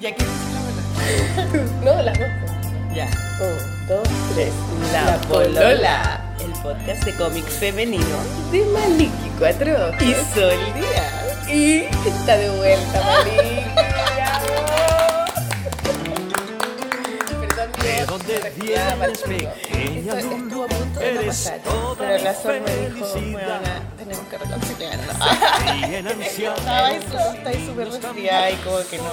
Ya que No, las dos. Ya. Un, dos, tres. La Polola, el podcast de cómics femenino De Maliki Cuatro Ojos. y Sol Díaz. Y está de vuelta, Maliki. ¿De resfriaba, pequeña estuvo a punto de no pasar, pero mi Sol me dijo, bueno, tenemos que reconciliarnos. Estaba eso, estoy súper resfriada y como que no.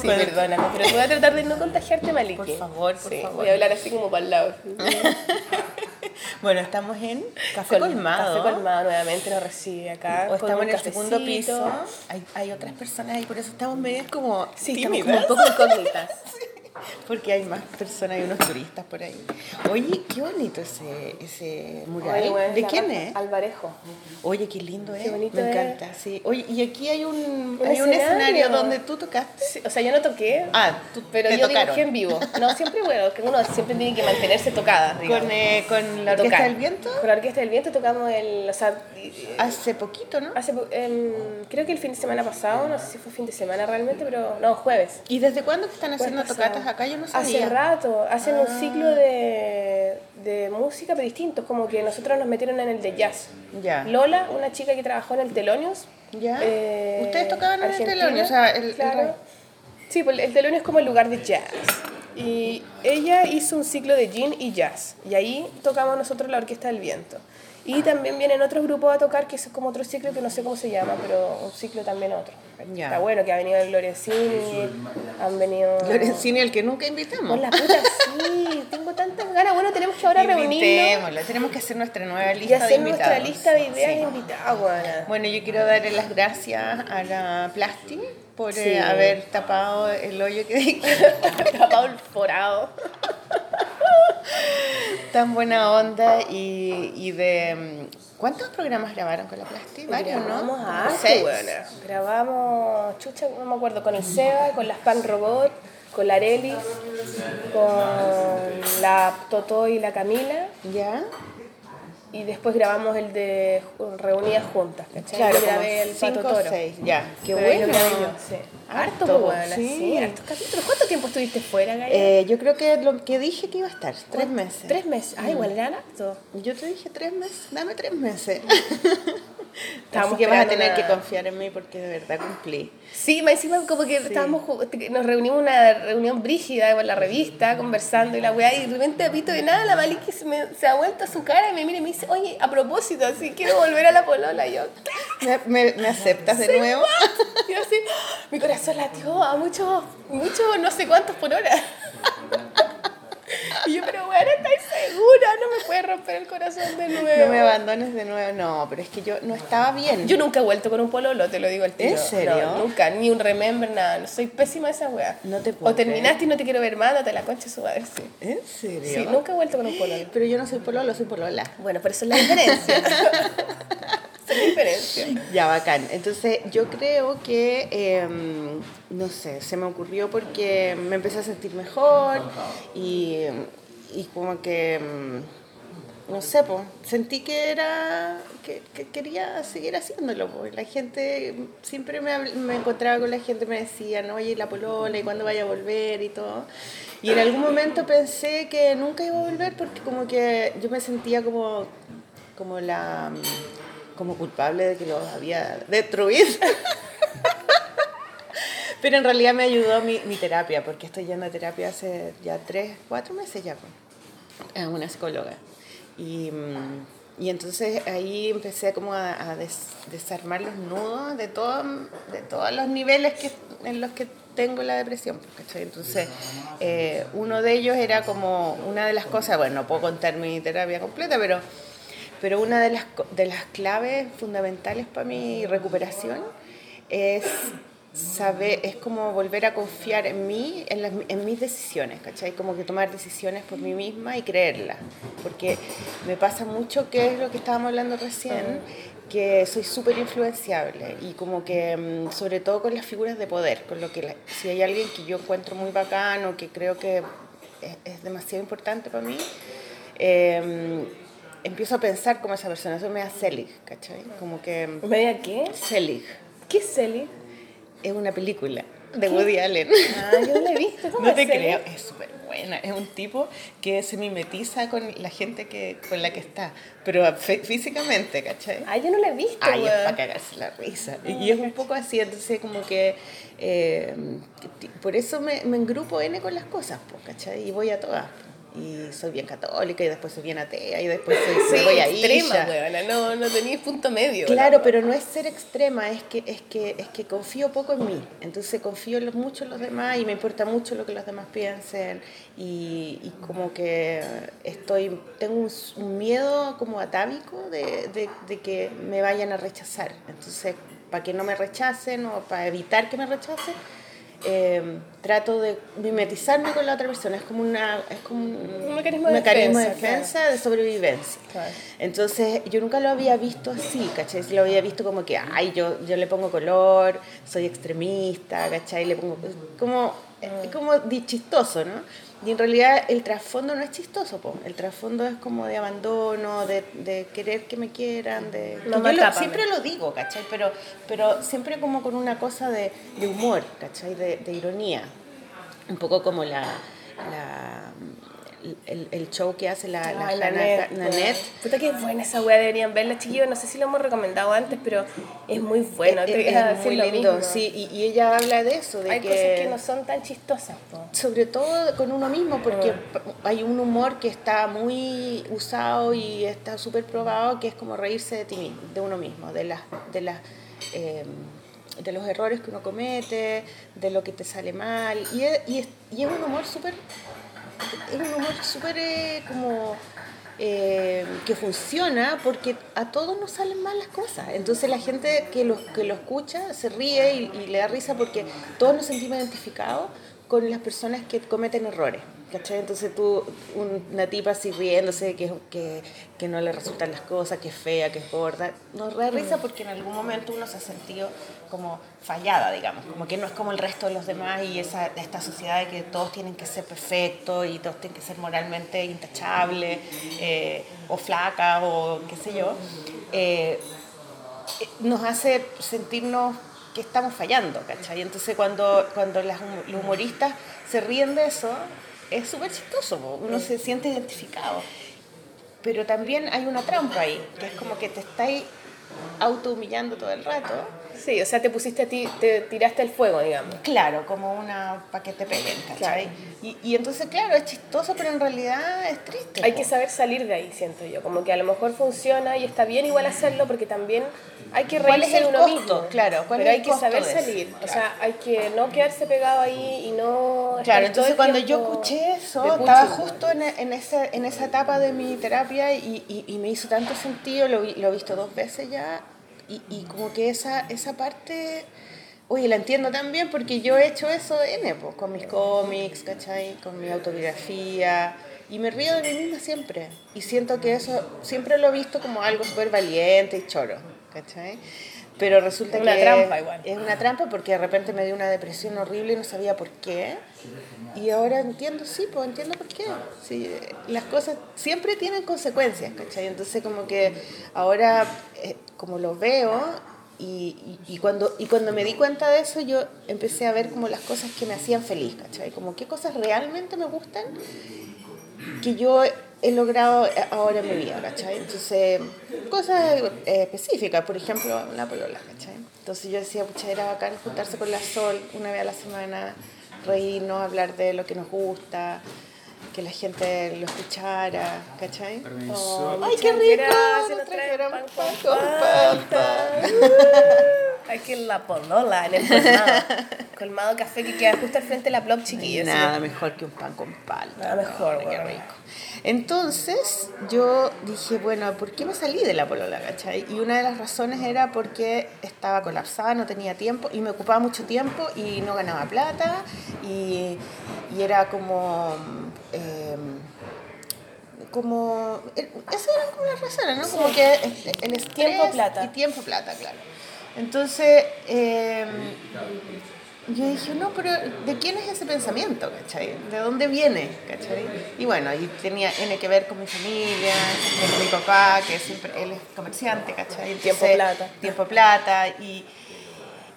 Sí, perdóname, pero voy a tratar de no contagiarte, Maliki. Por favor, por Sí, favor. Voy a hablar así como para el lado. Bueno, estamos en Café Col- Colmado. Café Colmado nuevamente nos recibe acá. O estamos en el segundo piso. Hay, hay otras personas ahí, por eso estamos medio como Sí, estamos como un poco incógnitas. Porque hay más personas, hay unos turistas por ahí. Oye, qué bonito ese, ese mural. Oye, bueno, ¿De quién es? Alvarejo. Oye, qué lindo es. bonito Me es. encanta, sí. Oye, y aquí hay un, Un hay un escenario escenario. donde tú tocaste. Sí, o sea, yo no toqué, Ah, tú pero yo tocaron. dibujé en vivo. No, siempre bueno, que uno siempre tiene que mantenerse tocada. Con, eh, con la Orquesta tocar. del Viento. Con la Orquesta del Viento tocamos el. O sea, Hace poquito, ¿no? hace, creo que el fin de semana pasado, no sé si fue fin de semana realmente, pero no, jueves. ¿Y desde cuándo que están haciendo tocatas acá? Yo no sabía. Hace rato, hacen un Ah. ciclo de, de música, pero distintos, como que nosotros nos metieron en el de jazz. Ya. Lola, una chica que trabajó en el Telonius. Ya. eh, Ustedes tocaban en el Telonius, o sea, el- el claro. re- Sí, pues el Telonius es como el lugar de jazz. Y ella hizo un ciclo de gin y jazz. Y ahí tocamos nosotros la Orquesta del Viento. Y también vienen otros grupos a tocar, que es como otro ciclo que no sé cómo se llama, pero un ciclo también otro. Ya. Está bueno que ha venido el Lorenzini, han venido... Lorenzini, el que nunca invitamos. Por la puta, sí, tengo tantas ganas. Bueno, tenemos que ahora reunirnos tenemos que hacer nuestra nueva y lista de hacer invitados. nuestra lista de ideas Sí. invitados. Bueno, yo quiero darle las gracias a la Plasti por eh, haber tapado el hoyo que Tapado el forado. tan buena onda y, y de mm, ¿cuántos programas grabaron con la Plasti? Varios, ¿no? Grabamos seis. Grabamos, chucha, no me acuerdo, con el Seba, con las Pan Robot, con la Areli, con la Totó y la Camila. ¿Ya? Y después grabamos el de Reunidas Juntas, ¿cachai? Claro, grabé como el Pato cinco Toro. seis, ya. Qué Pero bueno. yo, sí. Harto, Harto, buena, sí. sí. hartos capítulos. ¿Cuánto tiempo estuviste fuera, Gaya? Eh, yo creo que lo que dije que iba a estar, tres meses. Tres meses. Ah, igual eran harto. Yo te dije tres meses, dame tres meses. Estábamos Así que vas a tener una- que confiar en mí porque de verdad cumplí. Sí, más encima como que estábamos, nos reunimos una reunión brígida con la revista, conversando y la weá, y de repente pito de nada, la Maliki se, me, se ha vuelto a su cara y me mira y me dice, oye, a propósito, así quiero volver a la polola. Y yo, ¿Me, me- me aceptas de "Say nuevo? what?". Y yo así, mi corazón latió a mucho, mucho, no sé cuántos por hora. Y yo, pero bueno, ¿estás segura? No me puedes romper el corazón de nuevo. No me abandones de nuevo. No, pero es que yo no estaba bien. Yo nunca he vuelto con un pololo, te lo digo al tiro. ¿En serio? No, nunca, ni un remember, nada. No, soy pésima esa wea. No te puedo O terminaste y no te quiero ver más, date la concha su madre, sí. ¿En serio? Sí, nunca he vuelto con un pololo. Pero yo no soy pololo, soy polola. Bueno, pero eso es la diferencia. Diferencia. Ya, bacán. Entonces, yo creo que, em, no sé, se me ocurrió porque me empecé a sentir mejor y, y como que, em, no sé, pues, sentí que era, que, que quería seguir haciéndolo. La gente, siempre me, me encontraba con la gente, me decían, oye, la polola, ¿y cuándo vaya a volver? Y todo. Y en algún momento pensé que nunca iba a volver porque como que yo me sentía como, como la como culpable de que los había destruido. Pero en realidad me ayudó mi, mi terapia, porque estoy yendo a terapia hace ya tres, cuatro meses ya, pues, a una psicóloga. Y, mm, y entonces ahí empecé como a, a des- desarmar los nudos de, todo, de todos los niveles que, en los que tengo la depresión. pues, ¿cachai? Entonces, eh, uno de ellos era como una de las cosas, bueno, no puedo contar mi terapia completa, pero pero una de las, de las claves fundamentales para mi recuperación es saber, es como volver a confiar en mí, en, las, en mis decisiones, ¿cachai? Como que tomar decisiones por mí misma y creerlas. Porque me pasa mucho, que es lo que estábamos hablando recién, que soy súper influenciable y como que, mm, sobre todo con las figuras de poder, con lo que la- si hay alguien que yo encuentro muy bacano, que creo que es, es demasiado importante para mí, eh, empiezo a pensar como esa persona, eso me da Selig, ¿cachai? Como que ¿Media qué? Selig ¿Qué es Celi? es una película de Woody Allen. Ah, yo no la he visto. ¿Cómo No te creo, es súper buena. Es un tipo que se mimetiza con la gente que, con la que está, pero fí- físicamente, ¿cachai? Ah, yo no la he visto, Ay, es para cagarse la risa. Y es un poco así, entonces como que... eh, por eso me, me engrupo N con las cosas, ¿cachai? Y voy a todas. Y soy bien católica, y después soy bien atea, y después soy, Sí, voy a extrema, no, no tenéis punto medio. Claro, pero no es ser extrema, es que, es que, es que confío poco en mí. Entonces confío en los- mucho en los demás y me importa mucho lo que los demás piensen. Y, y como que estoy, tengo un, un miedo como atávico de, de, de que me vayan a rechazar. Entonces, para que no me rechacen o para evitar que me rechacen, eh, trato de mimetizarme con la otra persona. Es como, una, es como un, Un mecanismo de mecanismo defensa, de defensa, de sobrevivencia. Claro. Entonces, yo nunca lo había visto así, ¿cachai? Lo había visto como que, ay, yo, yo le pongo color, soy extremista, ¿cachai? Le pongo, como, Ah. es como chistoso, ¿no? Y en realidad el trasfondo no es chistoso, po. el trasfondo es como de abandono, de, de querer que me quieran, de... yo lo- siempre lo digo, ¿cachai? Pero, pero siempre como con una cosa de, de humor, ¿cachai? De, de ironía. Un poco como la... la el, el show que hace la, la Ay, la Nanette, Puta que buena esa weá, deberían verla, chiquillos. No sé si lo hemos recomendado antes, pero es muy bueno. Es, te es a decir muy lindo, mismo. sí, y, y ella habla de eso, de Hay que, cosas que no son tan chistosas. po. sobre todo con uno mismo, porque Ah. p- hay un humor que está muy usado y está súper probado, que es como reírse de ti mismo, de uno mismo, de las, de las, eh, de los errores que uno comete, de lo que te sale mal, y es, y es, y es un humor súper, es un humor súper eh, como eh, que funciona porque a todos nos salen mal las cosas. Entonces la gente que lo, que lo escucha se ríe y, y le da risa porque todos nos sentimos identificados con las personas que cometen errores. ¿Cachai? Entonces tú, un- una tipa así riéndose que, que, que no le resultan las cosas, que es fea, que es gorda, nos da risa porque en algún momento uno se ha sentido como fallada, digamos, como que no es como el resto de los demás y esa, esta sociedad de que todos tienen que ser perfectos y todos tienen que ser moralmente intachables eh, o flacas o qué sé yo, eh, eh, nos hace sentirnos que estamos fallando, ¿cachai? Entonces cuando, cuando las los humoristas se ríen de eso, es súper chistoso, uno se siente identificado. Pero también hay una trampa ahí, que es como que te estáis auto-humillando todo el rato. Sí, o sea, te pusiste a ti, te tiraste el fuego, digamos. Claro, como una para que te peguen, ¿cachai? Y, y entonces, claro, es chistoso, pero en realidad es triste. Hay po. que saber salir de ahí, siento yo. Como que a lo mejor funciona y está bien igual hacerlo porque también hay que ¿Cuál es el uno costo? mismo. Claro, ¿cuál Pero es hay que saber salir. O Claro. sea, hay que no quedarse pegado ahí y no... Claro, entonces cuando yo escuché eso, estaba justo en, en, esa, en esa etapa de mi terapia y, y, y me hizo tanto sentido, lo, lo he visto dos veces ya, y, y como que esa, esa parte, oye, la entiendo también porque yo he hecho eso N, pues, con mis cómics, ¿cachai? Con mi autobiografía, y me río de mí misma siempre, y siento que eso siempre lo he visto como algo súper valiente y choro, ¿cachai? Pero resulta Una que trampa igual. es una trampa porque de repente me dio una depresión horrible y no sabía por qué. Y ahora entiendo, sí, pues entiendo por qué. Sí, las cosas siempre tienen consecuencias, ¿cachai? Entonces como que ahora, eh, como lo veo, y, y, y cuando, y cuando me di cuenta de eso, yo empecé a ver como las cosas que me hacían feliz, ¿cachai? Como qué cosas realmente me gustan que yo he logrado ahora en mi vida, ¿cachai? Entonces, cosas eh, específicas, por ejemplo, la polola, ¿cachai? Entonces yo decía, pucha, era bacán juntarse con la Sol una vez a la semana, reírnos, hablar de lo que nos gusta, que la gente lo escuchara, ¿cachai? Permiso. ¡Ay, qué rico! gracias, Nos trajeron pan con palta. Aquí en la polola, en el colmado. colmado café que queda justo al frente de la blog chiquillos. Nada mejor que un pan con palta. Nada mejor, Qué bueno. rico. Entonces yo dije, bueno, ¿por qué me salí de la polola, cachai? Y una de las razones era porque estaba colapsada, no tenía tiempo y me ocupaba mucho tiempo y no ganaba plata y, y era como... eh, como eh, esas eran como las razones, ¿no? Como que el estrés Tiempo, plata. y tiempo plata, claro. Entonces, eh, yo dije, no, pero ¿de quién es ese pensamiento, cachai? ¿De dónde viene, cachai? Y bueno, y tenía, tiene que ver con mi familia, con mi papá, que siempre, él es comerciante, cachai? Tiempo, Entonces, plata. Tiempo, plata, y,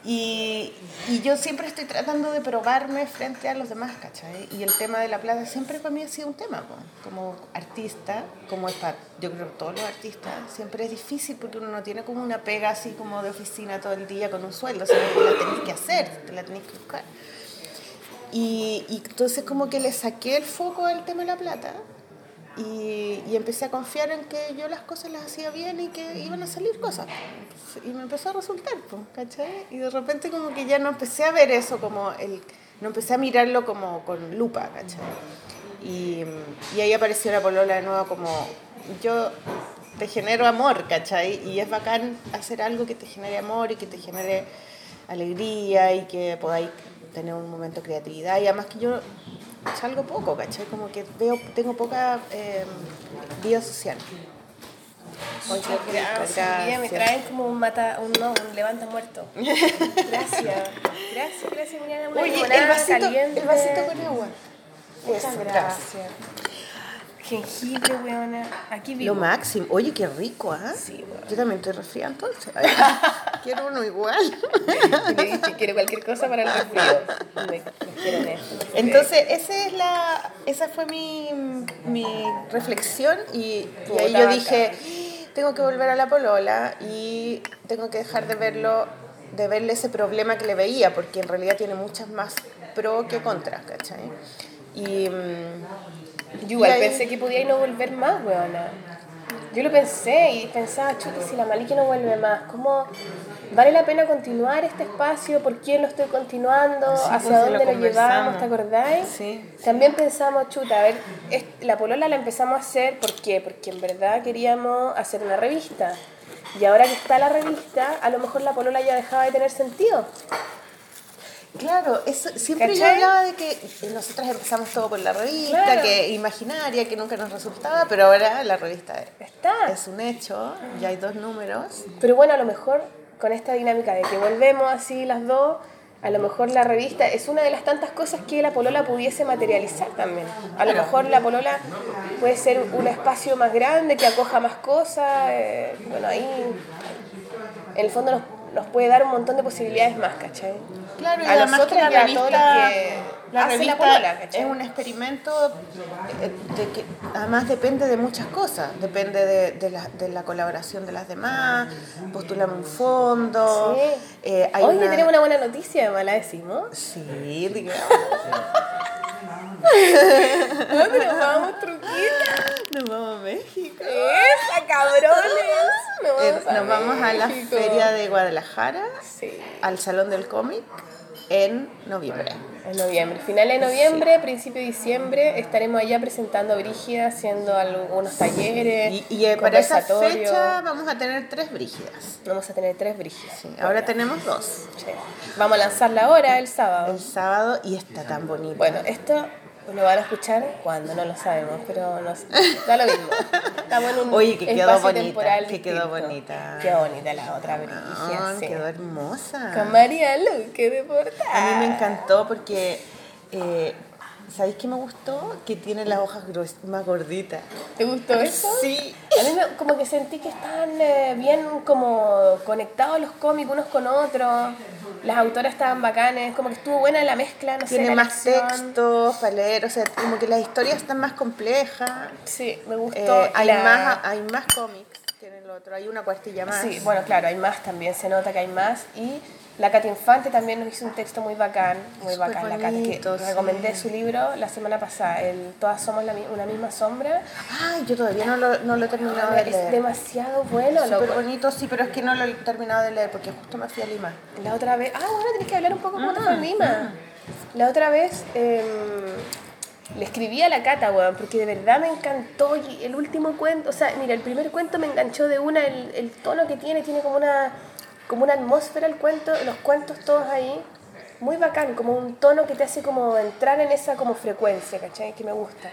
Y, y, yo siempre estoy tratando de probarme frente a los demás, ¿cachai? Y el tema de la plata siempre para mí ha sido un tema, como artista, como es para, yo creo todos los artistas, siempre es difícil porque uno no tiene como una pega así como de oficina todo el día con un sueldo, sino que la tenés que hacer, te la tenés que buscar. Y, y entonces como que le saqué el foco al tema de la plata y, y, empecé a confiar en que yo las cosas las hacía bien y que iban a salir cosas. Y me empezó a resultar, ¿cachai? Y de repente como que ya no empecé a ver eso como el... No empecé a mirarlo como con lupa, ¿cachai? Y, y ahí apareció la polola de nuevo como... Yo te genero amor, ¿cachai? Y es bacán hacer algo que te genere amor y que te genere alegría y que podáis tener un momento de creatividad. Y además que yo salgo poco, ¿cachai? Como que veo, tengo poca eh, vida social. Muchas gracias. Me traen como un mata, un no, un levanta muerto. Gracias. Gracias, gracias, Miriam. Oye, el vasito, el vasito con agua. Muchas gracias. Jengibre, weona. Aquí vivo. Lo máximo. Oye, qué rico, ¿ah? Sí, weona. Yo también estoy resfriada entonces. quiero uno igual. Le dije, quiero cualquier cosa para el resfrío. Me, me quiero esto. Entonces, esa, es la, esa fue mi, mi reflexión y, y ahí yo dije, tengo que volver a la polola y tengo que dejar de verlo, de verle ese problema que le veía, porque en realidad tiene muchas más pro que contra, ¿cachai? Y, yo igual pensé que podía no volver más, weona. Yo lo pensé y pensaba, chuta, si la Maliki no vuelve más, ¿cómo vale la pena continuar este espacio? ¿Por quién lo estoy continuando? Sí, ¿Hacia pues, dónde lo lo, llevamos? ¿Te acordáis? Sí, También pensamos, chuta, a ver, la polola la empezamos a hacer, ¿por qué? Porque en verdad queríamos hacer una revista. Y ahora que está la revista, a lo mejor la polola ya dejaba de tener sentido. Claro, eso, siempre yo ¿Cachai? hablaba de que nosotras empezamos todo por la revista, Claro. que imaginaria, que nunca nos resultaba, pero ahora la revista Está. es un hecho, ya hay dos números. Pero bueno, a lo mejor con esta dinámica de que volvemos así las dos, a lo mejor la revista es una de las tantas cosas que la polola pudiese materializar también. A lo mejor la polola puede ser un espacio más grande que acoja más cosas. eh, bueno, ahí en el fondo nos, nos puede dar un montón de posibilidades más, ¿cachai? Claro, y A además que la y a revista, todos los que la revista polola, ¿cachai? es un experimento eh, de que además depende de muchas cosas, depende de, de la, de la colaboración de las demás, postulamos un fondo, Sí. eh, hay Oye, una- tenemos una buena noticia, ¿la decimos? Sí, digamos. ¿Dónde nos vamos, truquita? Nos vamos a México. ¡Esa, cabrones! Nos Eh, vamos a, nos vamos a la feria de Guadalajara, Sí. al Salón del Cómic, en noviembre. En noviembre, finales de noviembre, principio de diciembre, estaremos allá presentando a Brígida, haciendo algunos talleres, Y, y, eh, para esa fecha vamos a tener tres brígidas. Vamos a tener tres Brígidas. Sí, ahora tenemos dos. Sí. Vamos a lanzarla ahora, el sábado. El sábado y está tan bonito. Bueno, esto lo van a escuchar cuando, no lo sabemos, pero nos, da lo mismo. Estamos en un Oye, que quedó espacio bonita, temporal que quedó distinto. bonita. Qué bonita la otra Brígida, Ah, sí. quedó hermosa. Con María Luque de Portal. A mí me encantó porque, eh, ¿sabéis qué me gustó? Que tiene las hojas más gorditas. ¿Te gustó eso? Sí. A mí me- como que sentí que estaban eh, bien como conectados los cómics unos con otros. Las autoras estaban bacanes, como que estuvo buena la mezcla, no sé, Tiene la más elección. textos para leer, o sea, como que las historias están más complejas. Sí, me gustó. Eh, hay, La- más, hay más cómics que en el otro, hay una cuartilla más. Sí, bueno, claro, hay más también, se nota que hay más. Y la Katy Infante también nos hizo un texto muy bacán, muy bacán la Katy, que bonito, sí. recomendé su libro la semana pasada, el Todas somos la una misma sombra. Ay, yo todavía no lo, no lo he terminado de es leer. demasiado bueno, Súper bonito, sí, pero es que no lo he terminado de leer porque justo me fui a Lima. La otra vez, ah, bueno, tenés que hablar un poco cómo Ah, fue en Lima. La otra vez em, le escribí a la Cata, weón, porque de verdad me encantó y el último cuento, o sea, mira, el primer cuento me enganchó de una, el, el tono que tiene, tiene como una, como una atmósfera el cuento, los cuentos todos ahí, muy bacán, como un tono que te hace como entrar en esa como frecuencia, ¿cachai? Que me gusta.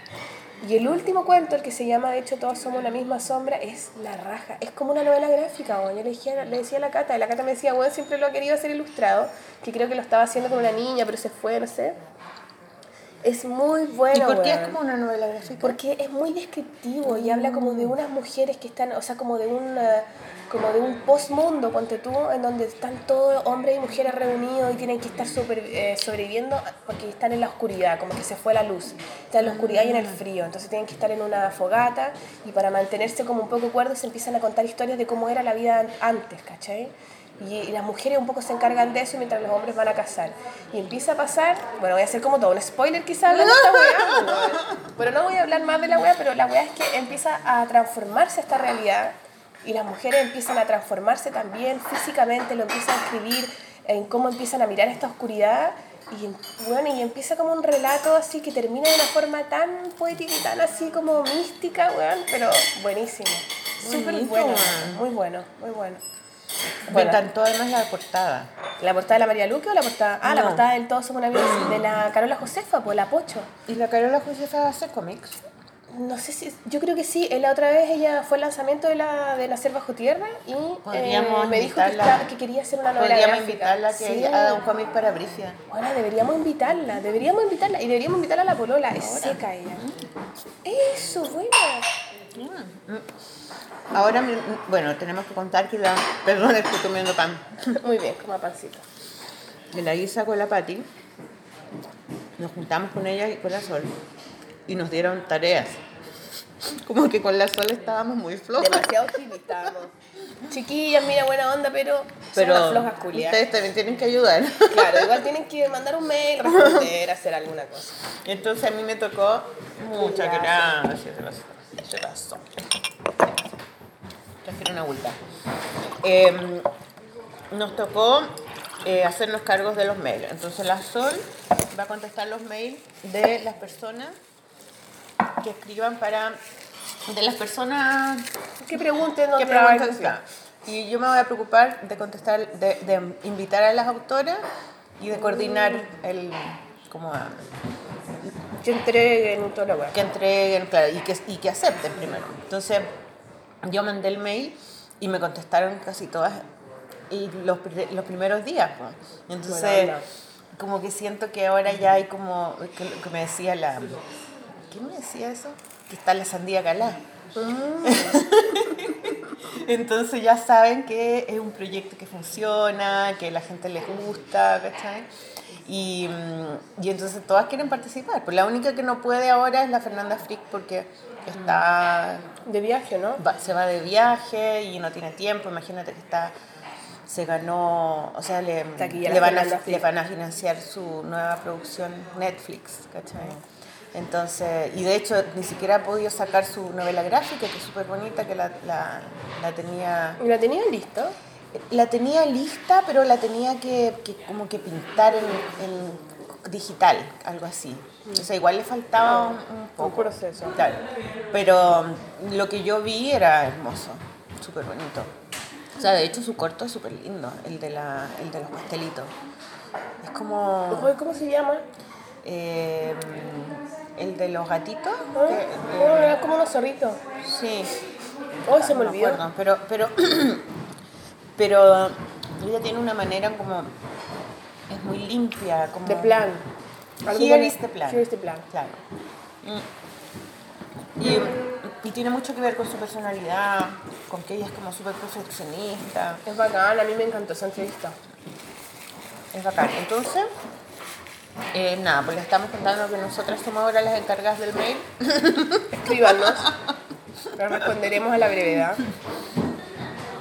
Y el último cuento, el que se llama, de hecho, Todos somos la misma sombra, es la raja. Es como una novela gráfica, weón. Yo le, dije, le decía a la Cata, y la Cata me decía, bueno, siempre lo ha querido hacer ilustrado, que creo que lo estaba haciendo con una niña, pero se fue, no sé. Es muy bueno. ¿Y por qué es weón. como una novela gráfica? Porque es muy descriptivo y habla como de unas mujeres que están, o sea, como de un, eh, como de un postmundo, ponte tú, en donde están todos hombres y mujeres reunidos y tienen que estar super, eh, sobreviviendo porque están en la oscuridad, como que se fue la luz. Están en la oscuridad y en el frío, entonces tienen que estar en una fogata y para mantenerse como un poco cuerdos se empiezan a contar historias de cómo era la vida an- antes, ¿cachai? Y, las mujeres un poco se encargan de eso mientras los hombres van a cazar. Y empieza a pasar, bueno, voy a hacer como todo un spoiler quizás pues, weón. pero no voy a hablar más de la weá, pero la weá es que empieza a transformarse esta realidad y las mujeres empiezan a transformarse también físicamente, lo empiezan a escribir en cómo empiezan a mirar esta oscuridad y bueno, y empieza como un relato así que termina de una forma tan poética y tan así como mística, weón, pero buenísimo. Súper bueno, muy bueno, muy bueno. Me encantó además la portada. ¿La portada de la María Luque o la portada? Ah, la No. portada del Todos somos una vida de la Carola Josefa, pues la Pocho. ¿Y la Carola Josefa hace cómics? No sé si, yo creo que sí. La otra vez ella fue al lanzamiento de la de Nacer bajo tierra y eh, me dijo que, que quería hacer una novela Podríamos gráfica. invitarla a que Sí. haga un cómic para Bricia. Bueno, deberíamos invitarla, deberíamos invitarla y deberíamos invitarla a la polola, es seca ella. Eso, bueno. Ahora, mi- bueno, tenemos que contar que la... Perdón, estoy comiendo pan. Muy bien, como pancito. De la Isa con la Patti, nos juntamos con ella y con la Sol y nos dieron tareas. Como que con la Sol estábamos muy flojas. Demasiado estábamos. Chiquillas, mira, buena onda, pero, Pero son flojas culias. ustedes también tienen que ayudar. Claro, igual tienen que mandar un mail, responder, hacer alguna cosa. Entonces a mí me tocó muchas Gracias. gracias. Se pasó. Trajeron una vuelta. Eh, nos tocó eh, hacernos cargos de los mails. Entonces la Sol va a contestar los mails de las personas que escriban para... De las personas Que pregunten que claro. Y yo me voy a preocupar de contestar, de, de invitar a las autoras y de coordinar el... Como Que entreguen toda la weá. que entreguen, claro, y que, y que acepten primero. Entonces, yo mandé el mail y me contestaron casi todas y los, los primeros días. pues. Entonces, como que siento que ahora ya hay como, que, que me decía la... ¿Quién me decía eso? Que está la sandía calá. Entonces ya saben que es un proyecto que funciona, que la gente les gusta, ¿cachai? Y, y entonces todas quieren participar. Pues la única que no puede ahora es la Fernanda Frick porque está De viaje, ¿no? va- se va de viaje y no tiene tiempo. Imagínate que está se ganó, o sea, le, le, van, a, le van a financiar su nueva producción Netflix, ¿cachai? Entonces, y de hecho ni siquiera ha podido sacar su novela gráfica, que es súper bonita, que la, la, la tenía ¿Y la tenían listo? La tenía lista, pero la tenía que, que como que pintar en, en digital, algo así. O sea, igual le faltaba un, un poco. proceso. Claro. Pero mm, lo que yo vi era hermoso, súper bonito. O sea, de hecho su corto es súper lindo, el de, la, el de los pastelitos. Es como ¿Cómo se llama? eh, el de los gatitos. Ah, que, oh, eh, era como unos zorritos. sí, Hoy se me no olvidó. acuerdo, pero, pero, pero ella tiene una manera como, es muy limpia, como... De plan. Here is the plan. Here is the plan. Claro. Mm. Y, y tiene mucho que ver con su personalidad, con que ella es como súper perfeccionista, Es bacán, a mí me encantó esa entrevista. es bacán. Entonces, eh, nada, pues le estamos contando que nosotras somos ahora las encargadas del mail. Escríbanos. Pero responderemos a la brevedad.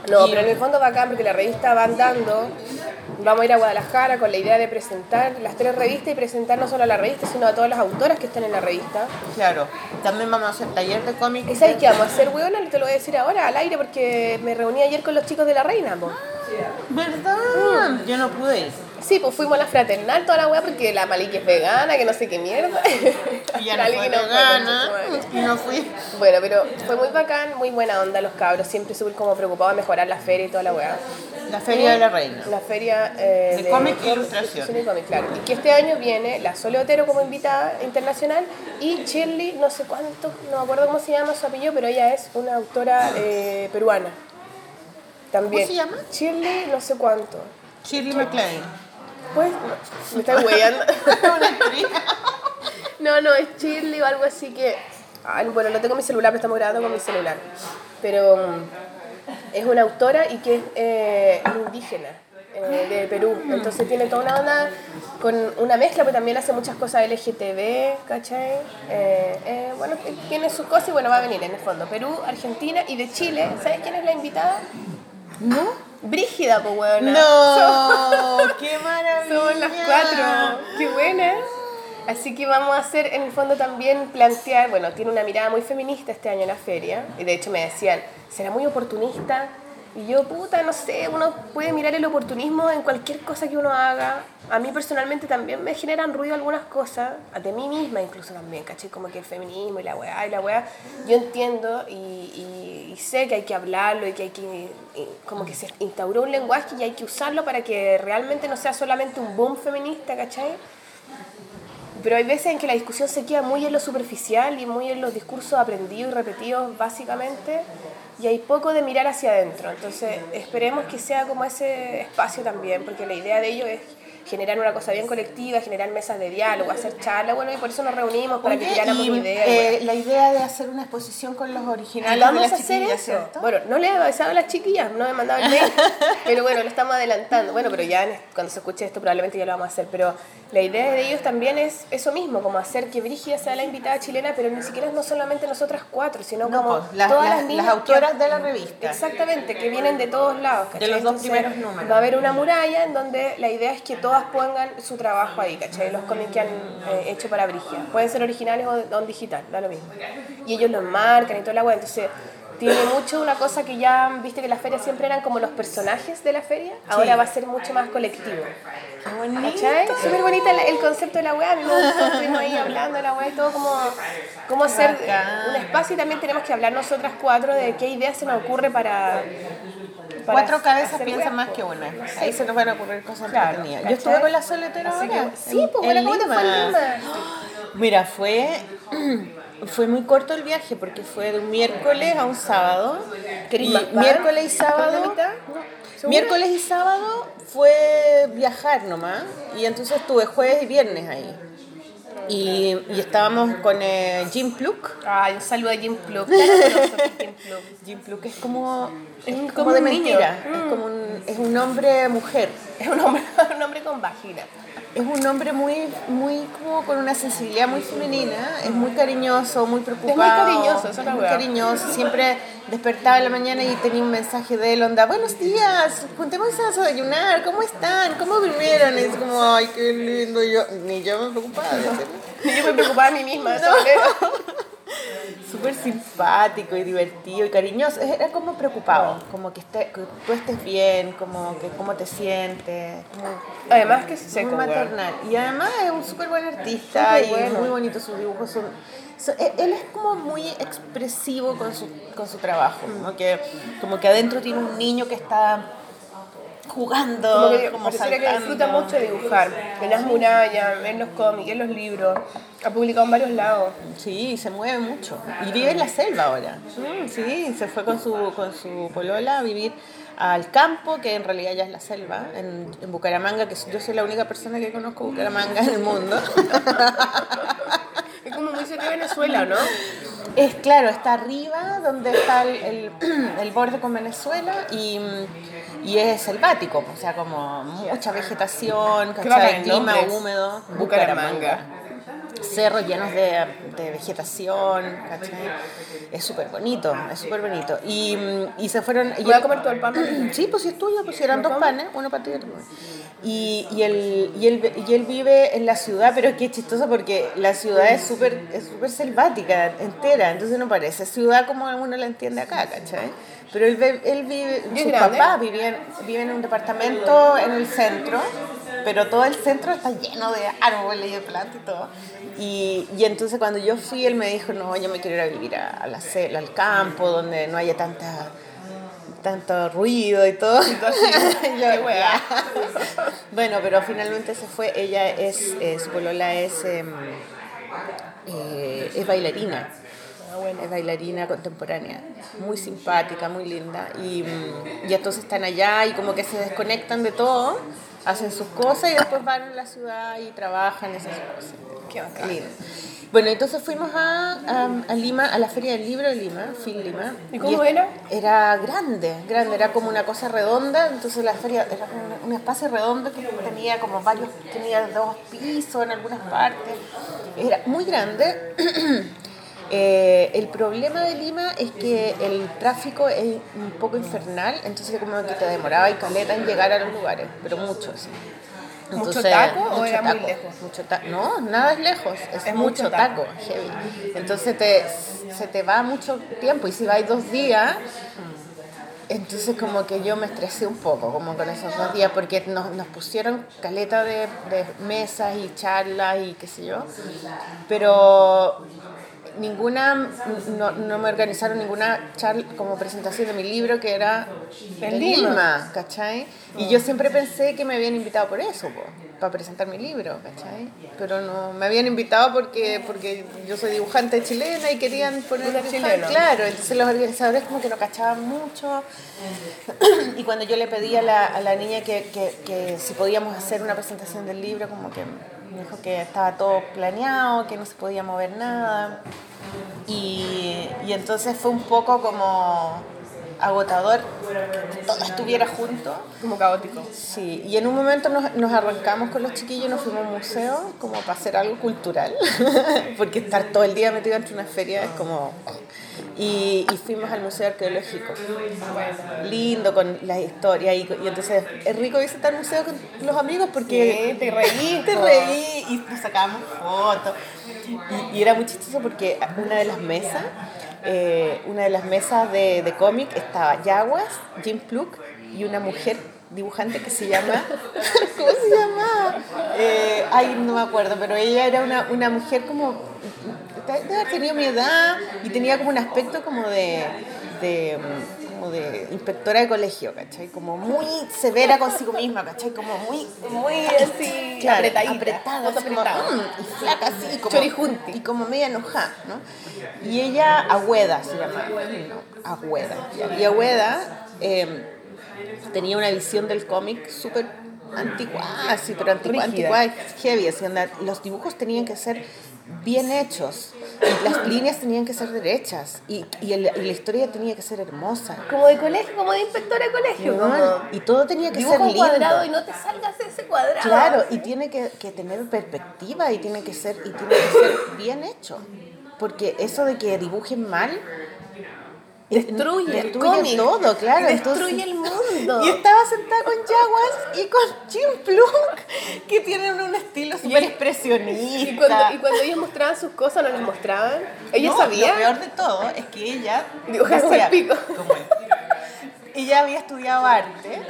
No, pero en el fondo bacán porque la revista va andando. Vamos a ir a Guadalajara con la idea de presentar las tres revistas y presentar no solo a la revista, sino a todas las autoras que están en la revista. Claro, también vamos a hacer taller de cómics. ¿Y sabes qué vamos a hacer, weona? Te lo voy a decir ahora al aire porque me reuní ayer con los chicos de la reina, po. ¿Verdad? Yo no pude ir. Sí, pues fuimos a la fraternal toda la weá porque la Maliki es vegana, que no sé qué mierda. Y ya no fue fue, vegana y no fui. Bueno, pero fue muy bacán, muy buena onda los cabros, siempre súper como preocupados de mejorar la feria y toda la weá. La Feria de la Reina. La feria eh, De cómic e ilustración. y cómic, claro. Y que este año viene la Sole Otero como invitada internacional y Shirley, no sé cuánto, no me acuerdo cómo se llama su apellido, pero ella es una autora eh, peruana. También. ¿Cómo se llama? Shirley, no sé cuánto. Shirley MacLaine. Pues, me está hueando. No, no, es Shirley o algo así que... Ay, bueno, no tengo mi celular, pero estamos grabando con mi celular. Pero mm, es una autora y que es eh, indígena eh, de Perú. Entonces tiene toda una onda con una mezcla, pero también hace muchas cosas LGTB, ¿cachai? Eh, eh, bueno, tiene sus cosas y bueno, va a venir en el fondo. Perú, Argentina y de Chile. ¿Sabes quién es la invitada? ¿No? Brígida, pues weona. No, qué maravilla. Somos las cuatro. Qué buena. Así que vamos a hacer en el fondo también plantear, bueno, tiene una mirada muy feminista este año en la feria, y de hecho me decían, ¿será muy oportunista? Y yo, puta, no sé, uno puede mirar el oportunismo en cualquier cosa que uno haga. A mí personalmente también me generan ruido algunas cosas, de mí misma incluso también, ¿caché? Como que el feminismo y la weá y la weá. Yo entiendo y, y, sé que hay que hablarlo y que hay que, y como que se instauró un lenguaje y hay que usarlo para que realmente no sea solamente un boom feminista, ¿cachai? Pero hay veces en que la discusión se queda muy en lo superficial y muy en los discursos aprendidos y repetidos básicamente y hay poco de mirar hacia adentro. Entonces esperemos que sea como ese espacio también, porque la idea de ello es generar una cosa bien colectiva, generar mesas de diálogo, hacer charlas, bueno, y por eso nos reunimos para Oye, que tiráramos y, una idea. eh, bueno. la idea de hacer una exposición con los originales vamos de a las hacer eso. ¿cierto? Bueno, no le he avisado a las chiquillas, no me he mandado el mail, pero bueno, lo estamos adelantando. Bueno, pero ya cuando se escuche esto probablemente ya lo vamos a hacer. Pero la idea de ellos también es eso mismo, como hacer que Brígida sea la invitada chilena, pero ni siquiera no solamente nosotras cuatro, sino No, como pues, las- todas las- las, niñas las que- autoras de la revista. Exactamente, que vienen de todos lados. ¿cachai? De los dos Entonces, primeros números. Va a haber una muralla en donde la idea es que todas pongan su trabajo ahí, ¿cachai? Los cómics que han eh, hecho para Brigia. Pueden ser originales o, o digital, da lo mismo. Y ellos los marcan y toda la web. Entonces, tiene mucho una cosa que ya, viste que las ferias siempre eran como los personajes de la feria. Ahora va a ser mucho más colectivo. Qué bonito. Súper bonita la- el concepto de la web. A mí me gustó, estuvimos ahí hablando de la web y todo, como, cómo hacer Bacán. un espacio y también tenemos que hablar nosotras cuatro de qué ideas se nos ocurre para. para Cuatro cabezas piensan más que una. Ahí se nos van a ocurrir cosas Claro, entretenidas. Yo estuve con la soletera que- ahora. sí, pues, en bueno, ¿cómo te fue en. Lima? Mira, fue, fue muy corto el viaje porque fue de un miércoles a un sábado. Miércoles y ¿Pan de sábado. Miércoles y sábado fue viajar nomás. Y entonces estuve jueves y viernes ahí. Y, y estábamos con eh, Jim Pluk. Ay, un saludo a Jim nosotros, Jim Pluk es como, Es es como como de mentira. Es Mm. como un, es un hombre mujer. Es un hombre, un hombre con vagina. Es un hombre muy, muy como con una sensibilidad muy femenina, es muy cariñoso, muy preocupado. cariñoso, eso es muy cariñoso, siempre despertaba en la mañana y tenía un mensaje de él, onda, buenos días, juntémonos a desayunar, ¿cómo están? ¿Cómo durmieron? Y es como, ay, qué lindo, yo, ni yo me preocupaba. de hacerlo. Yo me preocupaba de mí misma manera. Súper simpático y divertido y cariñoso, era como preocupado, como que, esté, que tú estés bien, como que cómo te sientes. Además que es seco, muy maternal. Y además es un súper buen artista y bueno. muy bonito sus dibujos. Son, son- él él es como muy expresivo con su, con su trabajo. Como que, como que adentro tiene un niño que está jugando, Como que como que disfruta mucho dibujar. En las murallas, en los cómics, en los libros. Ha publicado en varios lados. Sí, se mueve mucho. Y vive en la selva ahora. Mm, Sí, se fue con su, con su polola a vivir al campo, que en realidad ya es la selva, en, en Bucaramanga, que yo soy la única persona que conozco Bucaramanga en el mundo. Es como muy cerca de Venezuela, ¿no? Es claro, está arriba donde está el, el, el borde con Venezuela y, y es selvático, o sea, como mucha vegetación, ¿cachai? clima húmedo, Bucaramanga. cerros llenos de, de vegetación, ¿cachai? Es súper bonito, es súper bonito. Y, y se fueron... y Voy a comer todo el pan. Sí, pues sí es tuyo, pues eran ¿Lo dos panes, uno para ti y otro. Y, y, él, y, él, y él vive en la ciudad, pero es que es chistoso porque la ciudad es súper es súper selvática, entera, entonces no parece ciudad como uno la entiende acá, ¿cachai? Pero él, él vive, ¿Y es sus grande? papás viven, viven en un departamento en el centro, pero todo el centro está lleno de árboles y de plantas y todo. Y, y entonces cuando yo fui, él me dijo, no, yo me quiero ir a vivir a, a la al campo, donde no haya tanta tanto ruido y todo. Y yo, bueno, pero finalmente se fue. Ella es, eh, es, em, eh, es bailarina. Ah, es bailarina contemporánea, muy simpática, muy linda. Y, mm, y entonces están allá y como que se desconectan de todo, hacen sus cosas y después van a la ciudad y trabajan esas cosas. Qué bacán. Bueno, entonces fuimos a, a- a Lima, a la Feria del Libro de Lima, Fin Lima. ¿Y cómo era? Era grande, grande, era como una cosa redonda, entonces la feria era como una- un espacio redondo que tenía como varios, tenía dos pisos en algunas partes, era muy grande. Eh, el problema de Lima es que el tráfico es un poco infernal, entonces como que te demoraba y caleta en llegar a los lugares, pero mucho, sí. ¿Mucho taco o era muy lejos? Mucho ta- no, nada es lejos, es, Es mucho, mucho taco, taco. heavy. Entonces te, se te va mucho tiempo y si vais dos días, entonces como que yo me estresé un poco como con esos dos días porque nos, nos pusieron caleta de, de mesas y charlas y qué sé yo, pero ninguna, no, no me organizaron ninguna charla como presentación de mi libro que era En. Lima, ¿cachai? Y yo siempre pensé que me habían invitado por eso, po, para presentar mi libro, ¿cachai? Pero no, me habían invitado porque, porque yo soy dibujante chilena y querían poner dibujante, chilena. Claro, entonces los organizadores como que no cachaban mucho. y cuando yo le pedí a la, a la niña que, que, que si podíamos hacer una presentación del libro, como que me dijo que estaba todo planeado, que no se podía mover nada. Y, y entonces fue un poco como agotador todo estuviera junto. Como caótico. Sí, y en un momento nos, nos arrancamos con los chiquillos, nos fuimos a un museo como para hacer algo cultural, porque estar todo el día metido entre una feria es como... Y, y fuimos al Museo Arqueológico, lindo con la historia y, y entonces es rico visitar museos con los amigos porque Sí, te reí, te reí y nos sacábamos fotos. Y, y era muy chistoso porque una de las mesas, eh, una de las mesas de, de cómic estaba Yaguas, Jim Pluck y una mujer dibujante que se llama, ¿cómo se llama? Eh, ay, no me acuerdo, pero ella era una, una mujer como, tenido mi edad y tenía como un aspecto como de como de inspectora de colegio, ¿cachai? Como muy severa consigo misma, ¿cachai? Como muy, Muy así, Claro, apretadita. apretada, así como, mm, y flaca así, como, Chorijunti. y como media enojada, ¿no? Y ella, Agüeda se llama, no, Agüeda, y Agüeda eh, tenía una visión del cómic súper anticuada, sí, pero antigua, Rígida. anticuada, heavy, así, los dibujos tenían que ser bien hechos, las líneas tenían que ser derechas, y, y, el- y la historia tenía que ser hermosa. Como de colegio, como de inspectora de colegio. ¿no? Y todo tenía que ser un lindo. cuadrado y no te salgas de ese cuadrado. Claro, y tiene que, que tener perspectiva y tiene que ser y tiene que ser bien hecho. Porque eso de que dibujen mal Destruye el destruye todo, claro. Destruye entonces- el mundo. Y estaba sentada con Jaguas y con Jim Plunk, que tienen un estilo súper expresionista. Y cuando, y cuando ellos mostraban sus cosas, no las mostraban. Ella No, sabía. Lo peor de todo es que ella Dibujaba como el pico. como el- ella había estudiado arte.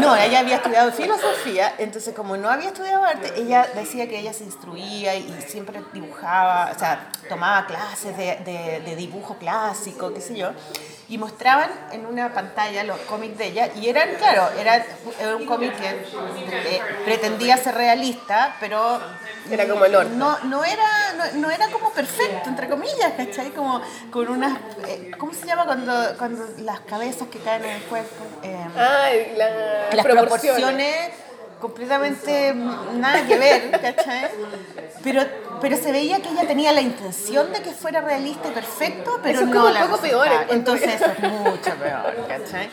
No, ella había estudiado filosofía, entonces como no había estudiado arte, ella decía que ella se instruía y siempre dibujaba, o sea, tomaba clases de, de- de dibujo clásico, qué sé yo, y mostraban en una pantalla los cómics de ella, y eran, claro, era, era un cómic que eh, pretendía ser realista, pero Era como el orto. no, no era no, no era como perfecto entre comillas ¿cachai? como con unas eh, ¿cómo se llama cuando, cuando las cabezas que caen en el cuerpo Eh, Ay, la- las proporciones completamente nada que ver ¿cachai? pero pero se veía que ella tenía la intención de que fuera realista y perfecto pero Eso es no como la un poco peor, entonces eso es mucho peor ¿cachai?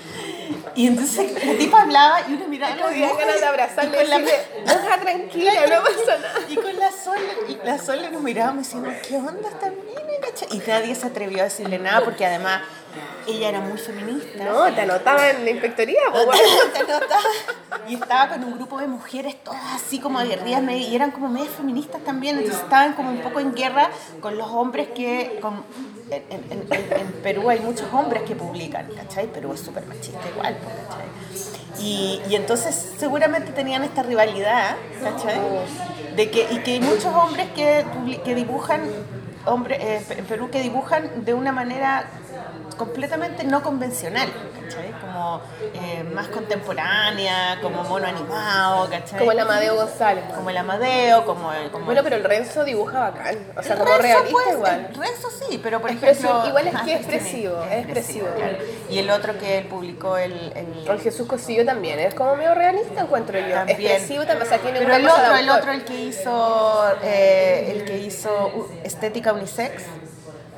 y entonces la tipa hablaba y uno miraba los dibujos ganas de abrazarle y con la- deja tranquila, no pasa nada. y con la Sol, y la Sol nos mirábamos diciendo, ¿qué onda esta mina? cacha?" Y nadie se atrevió a decirle nada porque además ella era muy feminista. No, te anotaba en la inspectoría. Te anotaba. Y estaba con un grupo de mujeres todas así como aguerridas y eran como medias feministas también, entonces estaban como un poco en guerra con los hombres que... con- en, en- en- en Perú hay muchos hombres que publican, ¿cachai? Perú es súper machista igual, ¿cachai? Y, y entonces seguramente tenían esta rivalidad, ¿cachai? De que, y que hay muchos hombres que, que dibujan, hombres en Perú que dibujan de una manera completamente no convencional, ¿cachai? Como eh, más contemporánea, como mono animado, ¿cachai? Como el Amadeo González. Como el Amadeo, como el... Como Bueno, pero el Renzo dibuja bacán. O sea, como Renzo, realista pues, igual. el Renzo sí, pero por Expresivo, ejemplo... igual es que expresivo, es expresivo. claro. Y el otro que él publicó, el... el El Jesús Cosillo también, es como medio realista encuentro yo. También. Expresivo también, o sea, tiene Pero una el cosa otro, el otro, el que hizo, eh, el que hizo Estética Unisex,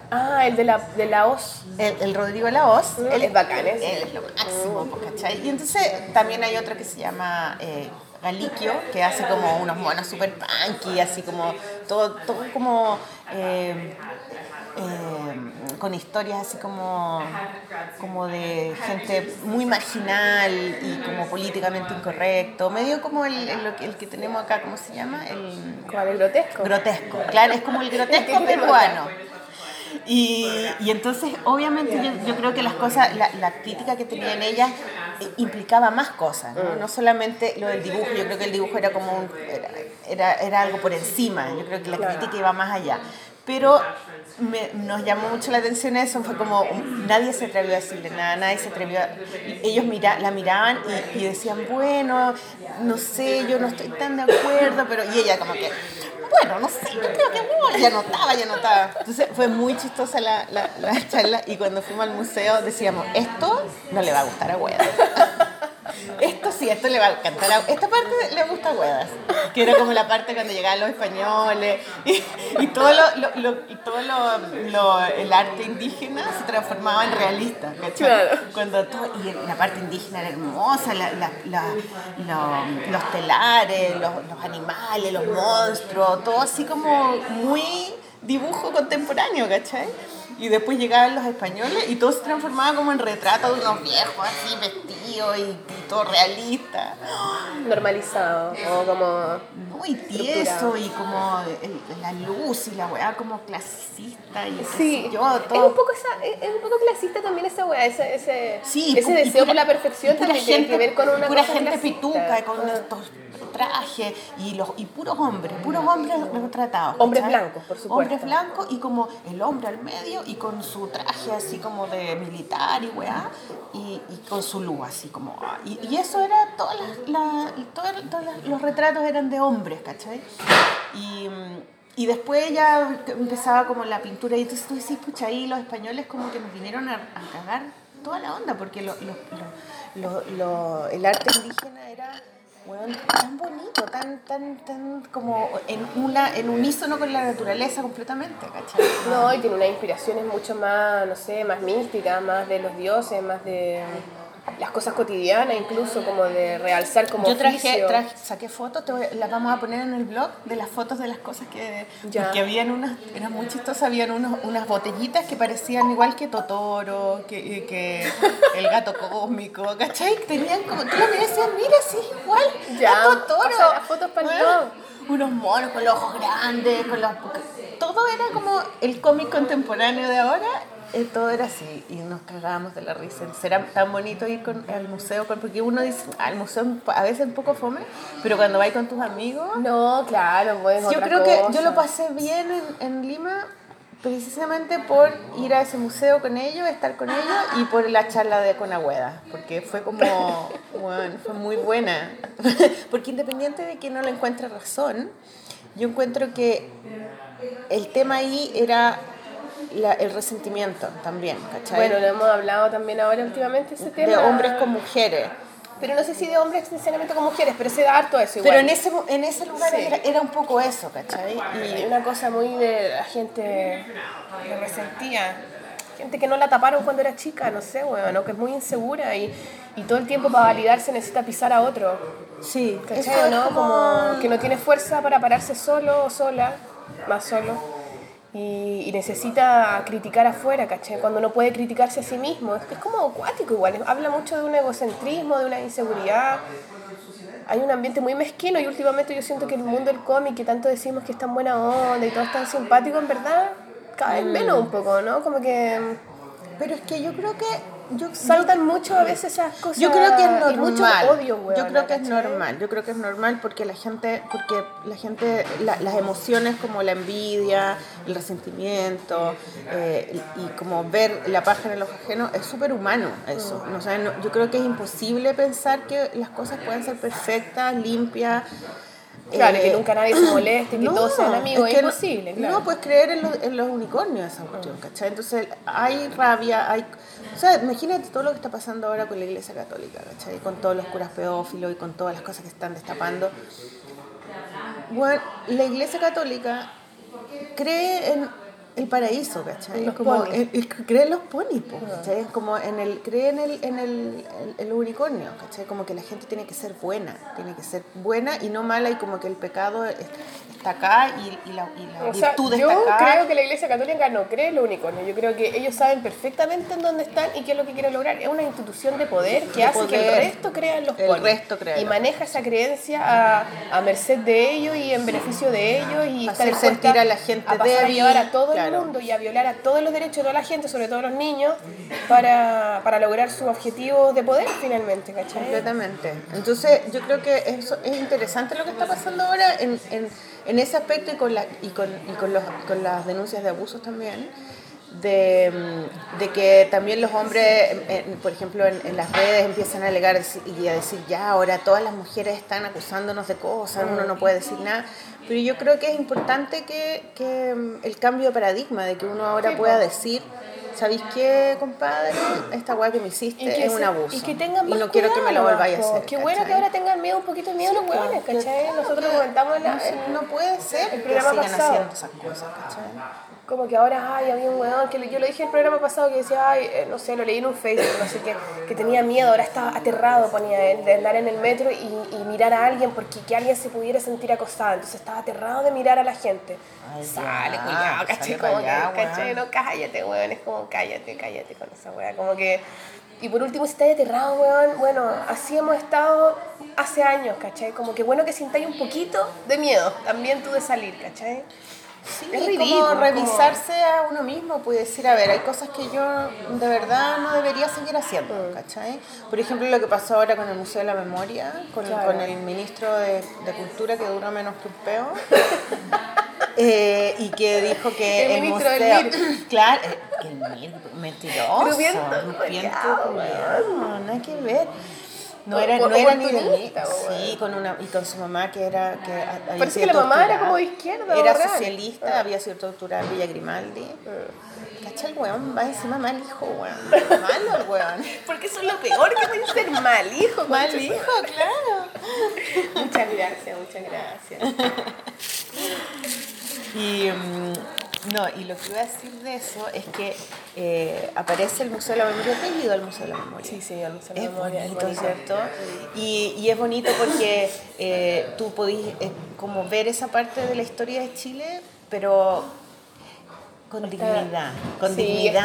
Ah, el de la, de la el, el Rodrigo Laos, Mm, él es bacán ese. Él es lo máximo, ¿cachai? Y entonces también hay otro que se llama eh, Galiquio, que hace como unos monos super punky, así como todo, todo como... eh, eh, con historias así como, como de gente muy marginal y como políticamente incorrecto, medio como el, el, el que tenemos acá, ¿cómo se llama? El, Como el grotesco. grotesco, claro, es como el grotesco peruano. Y, y entonces, obviamente, yo, yo creo que las cosas, la, la crítica que tenían ellas eh, implicaba más cosas, ¿no? no solamente lo del dibujo, yo creo que el dibujo era como un, era, era, era algo por encima, yo creo que la crítica iba más allá. Pero me- nos llamó mucho la atención eso, fue como nadie se atrevió a decirle nada, nadie se atrevió a... Ellos mira, la miraban y, y decían, bueno, no sé, yo no estoy tan de acuerdo, pero... Y ella como que, bueno, no sé, yo creo que no, ya notaba, ya notaba. Entonces fue muy chistosa la, la, la charla y cuando fuimos al museo decíamos, esto no le va a gustar a Hueda. Esto sí, esto le va a encantar. a- Esta parte le gusta a Huedas, que era como la parte cuando llegaban los españoles y, y todo, lo, lo- lo- y todo lo, lo- el arte indígena se transformaba en realista, ¿cachai? Claro. Cuando todo, y la parte indígena era hermosa, la- la- la- lo- los telares, los, los animales, los monstruos, todo así como muy dibujo contemporáneo, ¿cachai? Y después llegaban los españoles y todo se transformaba como en retrato de unos viejos así vestidos y, y todo realista. Normalizado. O como. Muy tieso Estructurado. y como el- la luz y la weá como clasicista y Sí, yo, es todo. un poco esa, es, es un poco clasista también esa weá, ese, ese, Sí, deseo pura- por la perfección también tiene que ver con una pura cosa gente clasista. pituca con Ah. estos trajes y los y puros hombres, puros hombres retratados. Hombres blancos, por supuesto. Hombres blancos y como el hombre al medio y con su traje así como de militar y weá y, con su luz así como y, y eso era todas las, la- todas- los retratos eran de hombres, ¿cachai? Y y después ya empezaba como la pintura y entonces tú decís, pucha, ahí los españoles como que nos vinieron a, cagar toda la onda, porque lo- lo- lo- el arte indígena era tan bonito, tan, tan, tan como en, una, en unísono con la naturaleza completamente, ¿cachai? No, y tiene unas inspiraciones mucho más, no sé, más místicas, más de los dioses, más de las cosas cotidianas, incluso como de realzar como Yo traje, oficio. traje- saqué fotos, te voy- las vamos a poner en el blog de las fotos de las cosas que... Ya. Porque habían unas, eran muy chistosas, habían unos, unas botellitas que parecían igual que Totoro, que, que el gato cósmico, ¿cachai? Tenían como, tú lo miras mira, sí, igual Ya, a Totoro. pasa las fotos pa'l Bueno. Unos monos con los ojos grandes, con los... Todo era como el cómic contemporáneo de ahora, eh, todo era así y nos cagábamos de la risa. Será tan bonito ir con, al museo, con- porque uno dice, al museo a veces un poco fome, pero cuando vas con tus amigos, No, claro, pues yo otra creo que yo lo pasé bien en, en Lima precisamente por ir a ese museo con ellos, estar con ellos y por la charla de con Agüeda, porque fue como, bueno, fue muy buena. porque independiente de que no le encuentre razón, yo encuentro que el tema ahí era la- el resentimiento también, ¿cachai? Bueno, lo hemos hablado también ahora últimamente ese tema. de hombres con mujeres. Pero no sé si de hombres necesariamente con mujeres, pero se da harto eso igual. Pero en ese, en ese lugar Sí. era, era un poco eso, ¿cachai? Y una cosa muy de la gente que resentía. Gente que no la taparon cuando era chica, no sé, bueno, que es muy insegura y, y todo el tiempo para validarse necesita pisar a otro. Sí, ¿Cachai? es ¿no? como- Como que no tiene fuerza para pararse solo o sola, más solo. Y, y necesita criticar afuera, ¿cachai? Cuando no puede criticarse a sí mismo. Es, es como acuático igual. Habla mucho de un egocentrismo, de una inseguridad. Hay un ambiente muy mezquino y últimamente yo siento que el mundo del cómic, que tanto decimos que es tan buena onda y todo es tan simpático, en verdad, cada vez menos un poco, ¿no? Como que... Pero es que yo creo que yo, saltan mucho a veces esas cosas. Yo creo que es normal. Y mucho odio, weona, yo creo que es normal. Yo creo que es normal porque la gente, porque la gente, la- las emociones como la envidia, el resentimiento eh, y como ver la paja en los ajenos es súper humano eso. Mm. No, o sea, no- yo creo que es imposible pensar que las cosas pueden ser perfectas, limpias. Claro, y que eh, nunca nadie se moleste, que todos sean amigos, es, que no- imposible, claro. No puedes creer en los, en los unicornios esa cuestión, ¿cachai? Entonces hay rabia, hay... O sea, imagínate todo lo que está pasando ahora con la Iglesia Católica, ¿cachai? Con todos los curas pedófilos y con todas las cosas que están destapando. Bueno, la Iglesia Católica cree en el paraíso, ¿cachai? Los como ponis. el- el- cree en los ponis, po, ¿cachai? Es como en el, cree en el, en el, el unicornio, ¿cachai? Como que la gente tiene que ser buena, tiene que ser buena y no mala y como que el pecado es- está acá y, y la, y la O sea, virtud yo está acá. creo que la Iglesia Católica no cree en lo unicornio. Yo creo que ellos saben perfectamente en dónde están y qué es lo que quieren lograr. Es una institución de poder que De hace que el resto crea en los El resto crea Y los maneja esa creencia a, a merced de ellos y en beneficio de ellos y Hacer sentir a la gente a pasar a llevar a todo claro. el mundo y a violar a todos los derechos de toda la gente, sobre todo los niños, para, para lograr sus objetivos de poder finalmente, ¿cachai? Completamente. Entonces, yo creo que eso es interesante lo que está pasando ahora en, en, en ese aspecto y con, la, y con, y con, los, con las denuncias de abusos también. De, mm, de que también los hombres, en- por ejemplo, en, en las redes empiezan a alegar y a decir, ya, ahora todas las mujeres están acusándonos de cosas, uno no puede decir nada. Pero yo creo que es importante que, que mm, el cambio de paradigma, de que uno ahora pueda decir, ¿sabéis qué, compadre? Esta weá que me hiciste Y que es se- un abuso. Y que tengan Y más no quiero que me lo volváis a hacer. Qué bueno que ¿cachai? ahora tengan miedo un poquito miedo los hueones, ¿cachai? Nosotros comentamos en la- en- No puede ser el que sigan pasado. haciendo esas cosas, ¿cachai? Como que ahora, ay, había un weón que yo lo dije en el programa pasado que decía, ay, eh, no sé, lo leí en un Facebook, no sé qué, que tenía miedo, ahora estaba aterrado, ponía él, de andar en el metro y, y mirar a alguien porque que alguien se pudiera sentir acosada. Entonces estaba aterrado de mirar a la gente. Ay, sale, ¿cachai? pa' Como allá, que, weón. No, cállate, weón, es como cállate, cállate con esa weá. Como que. Y por último, si estás aterrado, weón, bueno, así hemos estado hace años, ¿cachai? Como que bueno que sintáis un poquito de miedo también tú de salir, ¿cachai? Sí, Es ridículo, como revisarse a uno mismo, puede decir, a ver, hay cosas que yo de verdad no debería seguir haciendo, Mm. ¿cachai? Por ejemplo, lo que pasó ahora con el Museo de la Memoria, con, Claro. con el ministro de, de Cultura que duró menos que un peo, eh, y que dijo que El el, ministro del museo... MIR. Claro, eh, que el mentiroso, grupiento, culiao, culiao, nada que ver. No era, o- no era ni sí, con una, y con su mamá que era... Que ha- había Parece sido que la mamá era como de izquierda, Era socialista, Ah. había sido torturada en Villa Grimaldi. ¿Cachai? El weón va encima mal hijo, weón. Malo el weón. Porque eso es lo peor que puede ser mal hijo. Mal hijo, claro. Muchas gracias, muchas gracias. Y, mm, no, y lo que iba a decir de eso es que eh, aparece el Museo de la Memoria. ¿Te has ido al Museo de la Memoria? Sí, sí, al Museo de la Memoria, es bonito, bonito. ¿cierto? Y, y es bonito porque eh, tú podís eh, como ver esa parte de la historia de Chile, pero con dignidad, con sí, dignidad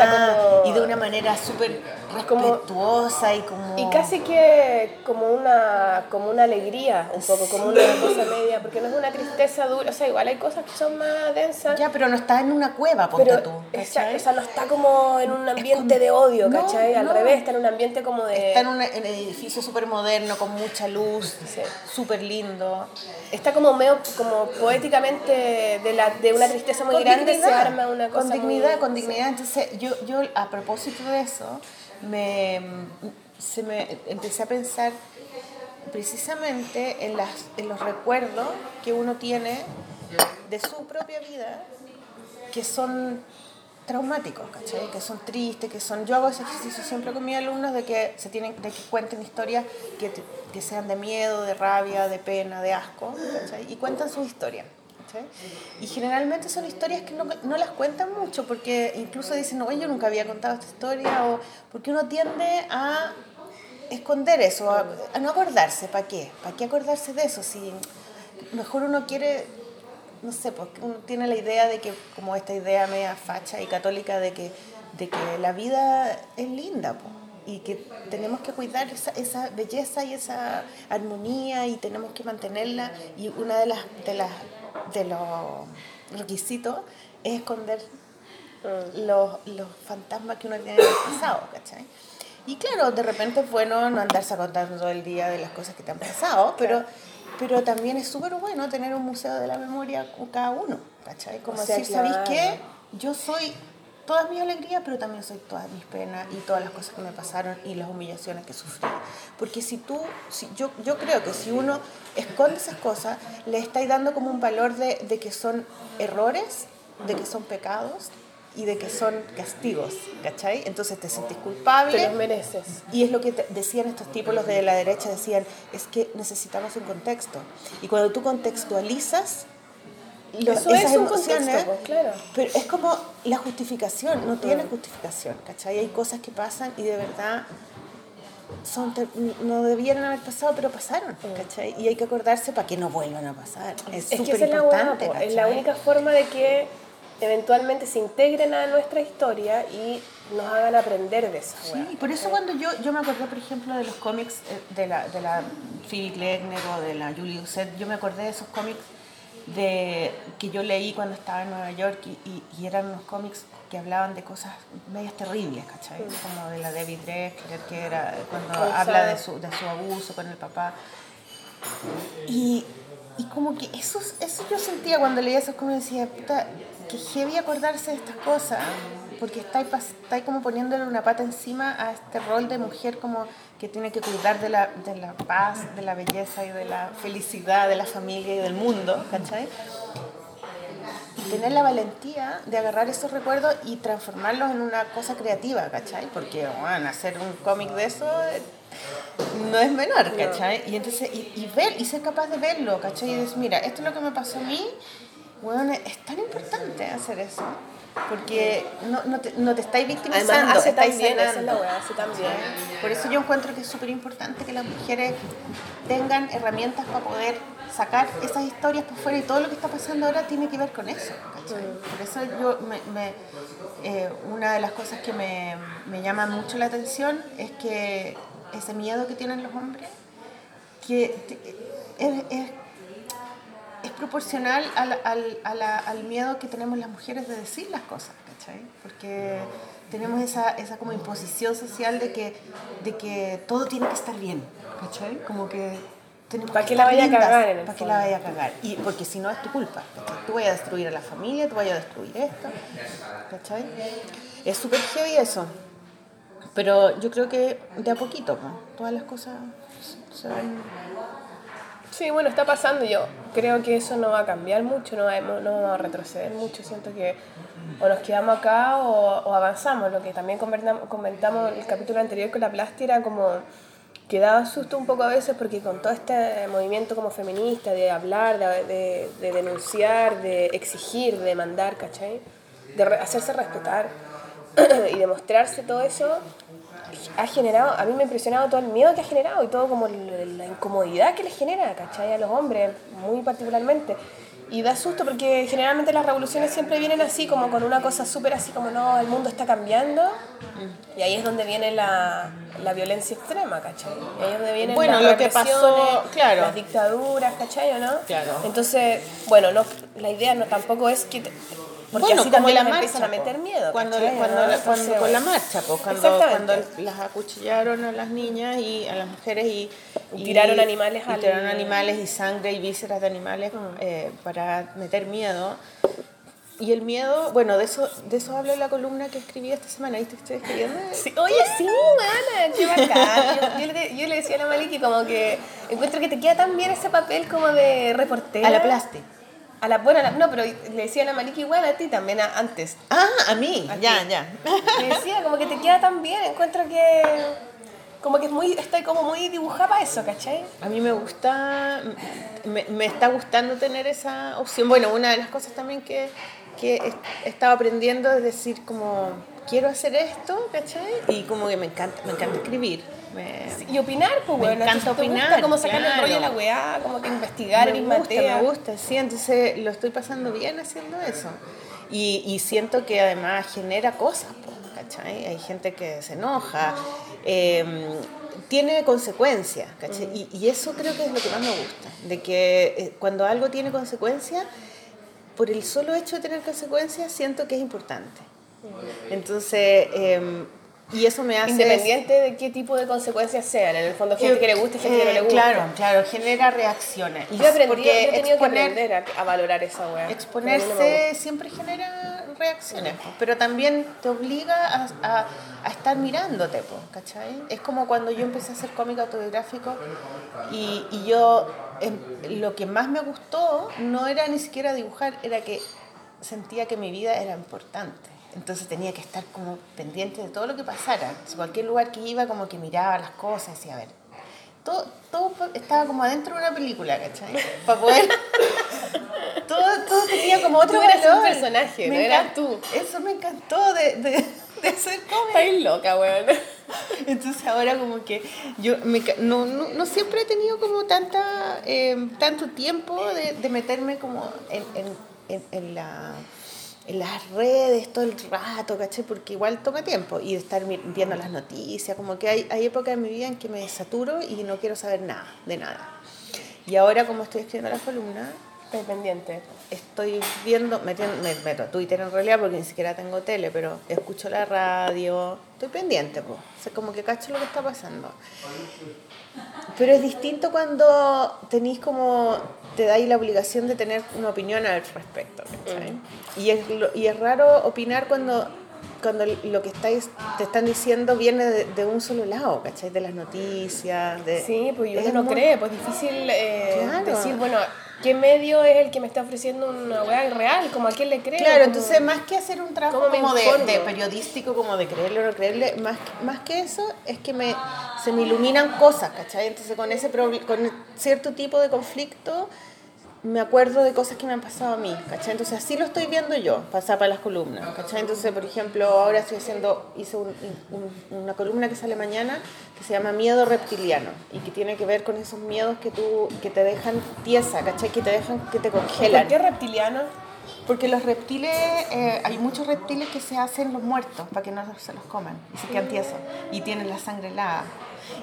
como- y de una manera súper Como- respetuosa y como... Y casi que como una, como una alegría, un poco, como una cosa media, porque no es una tristeza dura, o sea, igual hay cosas que son más densas, Ya, pero no está en una cueva, ponte pero tú. o sea, no está como en un ambiente de odio, no, ¿cachai? Al no. revés, está en un ambiente como de... Está en un en edificio súper moderno, con mucha luz, Sí. súper lindo. Está como medio, como poéticamente de, la, de una tristeza muy Con grande dignidad, se arma una cosa Con dignidad, muy- con dignidad. Entonces, yo, yo a propósito de eso, me, se me empecé a pensar precisamente en, las, en los recuerdos que uno tiene de su propia vida, que son traumáticos, ¿cachai? Que son tristes, que son... Yo hago ese ejercicio siempre con mis alumnos de que, se tienen, de que cuenten historias que, que sean de miedo, de rabia, de pena, de asco, ¿cachai? Y cuentan su historia. Y generalmente son historias que no, no las cuentan mucho porque incluso dicen, no, yo nunca había contado esta historia o porque uno tiende a esconder eso, a, no acordarse, ¿para qué? ¿Para qué acordarse de eso? Si mejor uno quiere, no sé, porque uno tiene la idea de que, como esta idea media facha y católica de que, de que la vida es linda, po, y que tenemos que cuidar esa, esa belleza y esa armonía y tenemos que mantenerla y una de las de las de los requisitos es esconder los, los fantasmas que uno tiene en el pasado, ¿cachai? Y claro, de repente es bueno no andarse contando todo el día de las cosas que te han pasado, pero, pero también es súper bueno tener un museo de la memoria con cada uno, ¿cachai? Como O sea, decir, ¿sabéis qué? Yo soy todas mis alegrías, pero también soy todas mis penas y todas las cosas que me pasaron y las humillaciones que sufrí. Porque si tú, si, yo, yo creo que si uno esconde esas cosas, le estáis dando como un valor de, de que son errores, de que son pecados y de que son castigos, ¿cachai? Entonces te sentís culpable. Te los mereces. Y es lo que decían estos tipos, los de la derecha, decían, es que necesitamos un contexto. Y cuando tú contextualizas lo- Eso es un emociones, contexto, pues, claro. pero es como la justificación, no tiene justificación, ¿cachai? Hay cosas que pasan y de verdad son no debieran haber pasado, pero pasaron, ¿cachai? Y hay que acordarse para que no vuelvan a pasar. Es súper es importante, po, es la única forma de que eventualmente se integren a nuestra historia y nos hagan aprender de esa hueá. Sí, por eso cuando yo, yo me acordé, por ejemplo, de los cómics eh, de la, de la Phoebe Glegner o de la Julie Doucet, yo me acordé de esos cómics de, que yo leí cuando estaba en Nueva York y, y- y eran unos cómics que hablaban de cosas medias terribles, ¿cachai? Como de la Debbie Drexler, que era cuando habla de su, de su abuso con el papá. Y, y como que eso, eso yo sentía cuando leía esos cómics, decía, puta, que heavy acordarse de estas cosas, porque estáis estáis como poniéndole una pata encima a este rol de mujer como que tiene que cuidar de la, de la paz, de la belleza y de la felicidad de la familia y del mundo, ¿cachai? Y tener la valentía de agarrar esos recuerdos y transformarlos en una cosa creativa, ¿cachai? Porque, bueno, hacer un cómic de eso eh, no es menor, ¿cachai? Y entonces, y, y ver, y ser capaz de verlo, ¿cachai? Y decir, mira, esto es lo que me pasó a mí, bueno, es tan importante hacer eso, porque no, no, te, no te estáis victimizando, Además, hace estáis también, esa es la hace también. Por eso yo encuentro que es súper importante que las mujeres tengan herramientas para poder sacar esas historias por fuera y todo lo que está pasando ahora tiene que ver con eso. ¿cachai? Por eso yo me, me- eh, una de las cosas que me, me llama mucho la atención es que ese miedo que tienen los hombres, que es- es proporcional al, al- a la- al miedo que tenemos las mujeres de decir las cosas, ¿cachai? Porque tenemos esa, esa como imposición social de que, de que todo tiene que estar bien, ¿cachai? Como que tenemos Pa' que la vaya a cagar en el pa' que la vaya a cagar. Y porque si no es tu culpa, ¿cachai? Tú vayas a destruir a la familia, tú vayas a destruir esto, ¿cachai? Es súper heavy eso. Pero yo creo que de a poquito, ¿no? todas las cosas se van... Sí, bueno, está pasando. Yo creo que eso no va a cambiar mucho, no va, no va a retroceder mucho. Siento que o nos quedamos acá o, o avanzamos. Lo que también comentamos, en el capítulo anterior con la plástica como que daba susto un poco a veces porque con todo este movimiento como feminista de hablar, de, de, de denunciar, de exigir, de demandar, ¿cachai? De re- hacerse respetar y demostrarse todo eso, ha generado, a mí me ha impresionado todo el miedo que ha generado y todo como la incomodidad que les genera, ¿cachai? A los hombres, muy particularmente. Y da susto porque generalmente las revoluciones siempre vienen así, como con una cosa súper así como, no, el mundo está cambiando. Y ahí es donde viene la, la violencia extrema, ¿cachai? Y ahí es donde vienen Bueno, las lo que pasó, claro. las dictaduras, ¿cachai o no? Claro. Entonces, bueno, no, la idea no tampoco es que... porque bueno, así como también la marcha, empiezan a meter miedo. Cuando, ¿cachai? cuando, ¿no? la- Entonces, cuando con la marcha, pues, cuando, cuando las acuchillaron a las niñas y a las mujeres y, Y tiraron animales y tiraron animales y sangre y vísceras de animales Mm. eh, para meter miedo. Y el miedo, bueno, de eso, de eso habla la columna que escribí esta semana, ¿viste que estoy escribiendo? Sí, oye, sí, mana, qué bacán. Yo, yo le, yo le decía a la Maliki como que encuentro que te queda tan bien ese papel como de reportera. A la plasti. A la, bueno, a la- no, pero le decía a la Maliki igual a ti también a- antes. Ah, a mí, A ya, ti. ya. Le decía como que te queda tan bien, encuentro que como que es muy, estoy como muy dibujada para eso, ¿cachai? A mí me gusta, me, me está gustando tener esa opción. Bueno, una de las cosas también que, que he estado aprendiendo es decir como, quiero hacer esto, ¿cachai? Y como que me encanta, me encanta escribir. Me, Y opinar, pues Me bueno, encanta ¿te gusta opinar, como sacarle el claro. rollo a la weá, como que investigar, me en gusta, materia. me gusta, sí, entonces lo estoy pasando bien haciendo eso. Y, y siento que además genera cosas, po, ¿cachai? Hay gente que se enoja, eh, tiene consecuencias, ¿cachai? Y, y eso creo que es lo que más me gusta, de que eh, cuando algo tiene consecuencias, por el solo hecho de tener consecuencias, siento que es importante. Entonces, eh, y eso me hace... Independiente de qué tipo de consecuencias sean. En el fondo, gente que le gusta y gente que no le Eh, gusta. Claro, claro, genera reacciones. Yo aprendí, Porque yo he tenido que exponer- aprender a, a valorar esa weá. Exponerse siempre genera reacciones, pero también te obliga a, a- a estar mirándote, po, ¿cachai? Es como cuando yo empecé a hacer cómic autobiográfico y, y yo, em, lo que más me gustó no era ni siquiera dibujar, era que sentía que mi vida era importante. Entonces tenía que estar como pendiente de todo lo que pasara. En cualquier lugar que iba, como que miraba las cosas y decía, a ver, todo, todo estaba como adentro de una película, ¿cachai? Para poder... todo, todo tenía como otro Tú eras un personaje, no eras tú. Eso me encantó de, de, de hacer cómic. Estáis loca, weón. Entonces ahora como que yo me no, no, no siempre he tenido como tanta, eh, tanto tiempo de, de meterme como en, en, en, en la, en las redes todo el rato, ¿cachai? Porque igual toma tiempo y estar viendo las noticias, como que hay, hay épocas en mi vida en que me saturo y no quiero saber nada, de nada. Y ahora como estoy escribiendo las columnas, Estoy pendiente. estoy viendo, metiendo, me meto a Twitter en realidad porque ni siquiera tengo tele, pero escucho la radio, estoy pendiente, pues. Como que cacho lo que está pasando. Pero es distinto cuando tenéis como, te dais la obligación de tener una opinión al respecto, ¿cachai? Y, es, lo- y es raro opinar cuando, cuando lo que estáis, te están diciendo viene de, de un solo lado, ¿cachai? De las noticias, de... Sí, pues uno no muy- cree, pues difícil eh, Claro. decir, bueno, ¿qué medio es el que me está ofreciendo una weá real? Como a quién le creo. Claro, Como- entonces más que hacer un trabajo ¿Cómo me como de, de periodístico, como de creerle o no creerle, más, más que eso es que me, se me iluminan cosas, ¿cachai? Entonces con ese con cierto tipo de conflicto me acuerdo de cosas que me han pasado a mí, ¿cachai? Entonces así lo estoy viendo yo, pasar para las columnas, ¿cachai? Entonces, por ejemplo, ahora estoy haciendo, hice un- un- una columna que sale mañana que se llama Miedo Reptiliano y que tiene que ver con esos miedos que tú, que te dejan tiesa, ¿cachai? Que te dejan, que te congelan. ¿Por qué reptiliano? Porque los reptiles, eh, hay muchos reptiles que se hacen los muertos para que no se los coman y se quedan tiesos y tienen la sangre helada.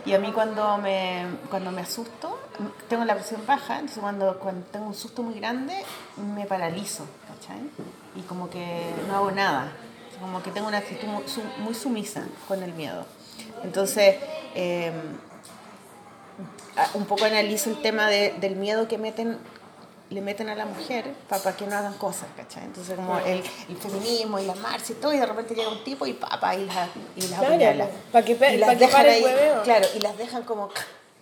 Y a mí cuando me, cuando me asusto, tengo la presión baja, entonces cuando, cuando tengo un susto muy grande me paralizo, ¿cachai? Y como que no hago nada, como que tengo una actitud muy, su- muy sumisa con el miedo. Entonces, eh, un poco analizo el tema de- del miedo que meten le meten a la mujer para que no hagan cosas, ¿cachai? Entonces como el, el feminismo y la marcha y todo, y de repente llega un tipo y papá y las y las Claro, apuñala. pa' que Y las pa' que dejan ahí. Claro, y las dejan como,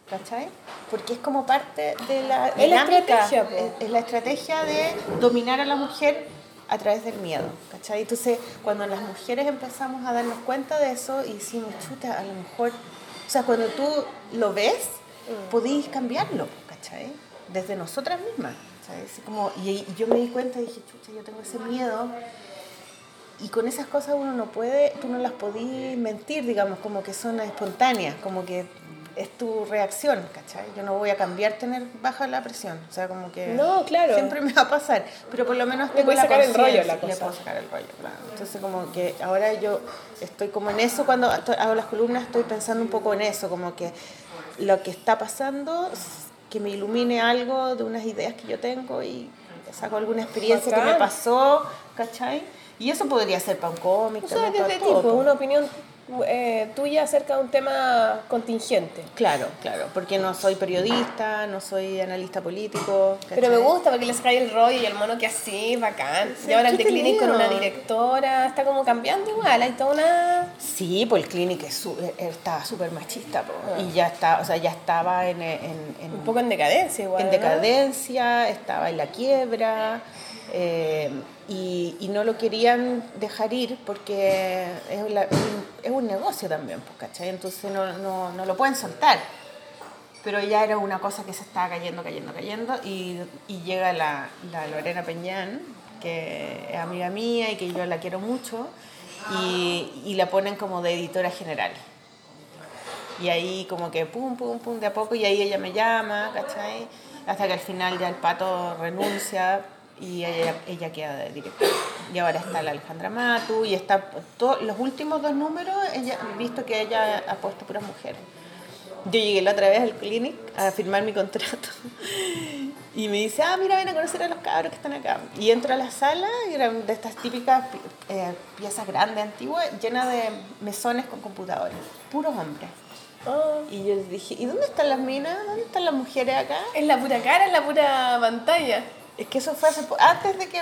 ¿cachai? Porque es como parte de la Es la dinámica, estrategia, po. es, es la estrategia de dominar a la mujer a través del miedo, ¿cachai? Entonces, cuando las mujeres empezamos a darnos cuenta de eso y decimos, chuta, a lo mejor, o sea, cuando tú lo ves, Mm. podéis cambiarlo, ¿cachai? Desde nosotras mismas, ¿cachai? Así como, y, y yo me di cuenta y dije, chucha, yo tengo ese miedo. Y con esas cosas uno no puede, tú no las podís mentir, digamos, como que son espontáneas, como que es tu reacción, ¿cachai? Yo no voy a cambiar tener baja la presión, o sea, como que No, claro. siempre me va a pasar, pero por lo menos tengo la sacar el rollo la Le cosa. puedo sacar el rollo, claro. Entonces como que ahora yo estoy como en eso, cuando hago las columnas estoy pensando un poco en eso, como que lo que está pasando, que me ilumine algo de unas ideas que yo tengo y saco alguna experiencia que me pasó, ¿cachai? Y eso podría ser para un cómic, O sea, desde todo, tipo, po. una opinión eh, tuya acerca de un tema contingente. Claro, claro, porque no soy periodista, no soy analista político. Pero me ¿cachai? gusta porque le sacáis el rollo y el mono que así, bacán. y ahora el de Clinic con una directora, está como cambiando igual, hay toda una... Sí, pues el Clinic es su- eh, estaba súper machista po, y ya está, o sea, ya estaba en, en- en- Un poco en decadencia igual, en ¿no? decadencia, estaba en la quiebra eh, y, y no lo querían dejar ir porque es, la- es un negocio también, pues, ¿cachai? Entonces no, no, no lo pueden soltar. Pero ya era una cosa que se estaba cayendo, cayendo, cayendo y, y llega la, la Lorena Peñán, que es amiga mía y que yo la quiero mucho, y, y la ponen como de editora general. Y ahí como que pum, pum, pum, de a poco, y ahí ella me llama, ¿cachai? Hasta que al final ya el pato renuncia y ella, ella queda de directora. Y ahora está la Alejandra Matu y está to- los últimos dos números, ella, visto que ella ha puesto puras mujeres. Yo llegué la otra vez al clinic a firmar mi contrato Y me dice, ah, mira, ven a conocer a los cabros que están acá. Y entro a la sala y eran de estas típicas eh, piezas grandes, antiguas, llenas de mesones con computadores. Puros hombres. Oh. Y yo les dije, ¿y dónde están las minas? ¿Dónde están las mujeres acá? Es la pura cara, es la pura pantalla. Es que eso fue hace antes de que...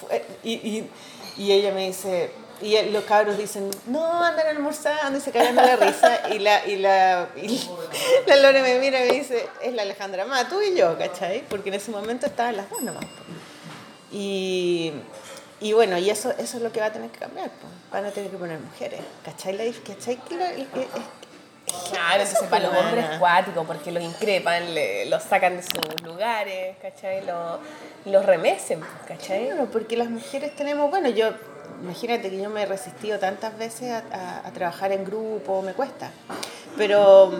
fue- Y, y, y ella me dice... Y los cabros dicen, no, andan almorzando y se cagan de la risa. Y la, y la, la Lore me mira y me dice, es la Alejandra Ma, tú y yo, ¿cachai? Porque en ese momento estaban las dos nomás. Y, y bueno, y eso, eso es lo que va a tener que cambiar. po. Van a tener que poner mujeres, ¿cachai? ¿Cachai? Que lo- que- Claro, Eso para los hombres es cuático, porque los increpan, le- los sacan de sus lugares, ¿cachai? Los, los remecen, ¿cachai? Claro, porque las mujeres tenemos, bueno, yo, imagínate que yo me he resistido tantas veces a, a- a trabajar en grupo, me cuesta. Pero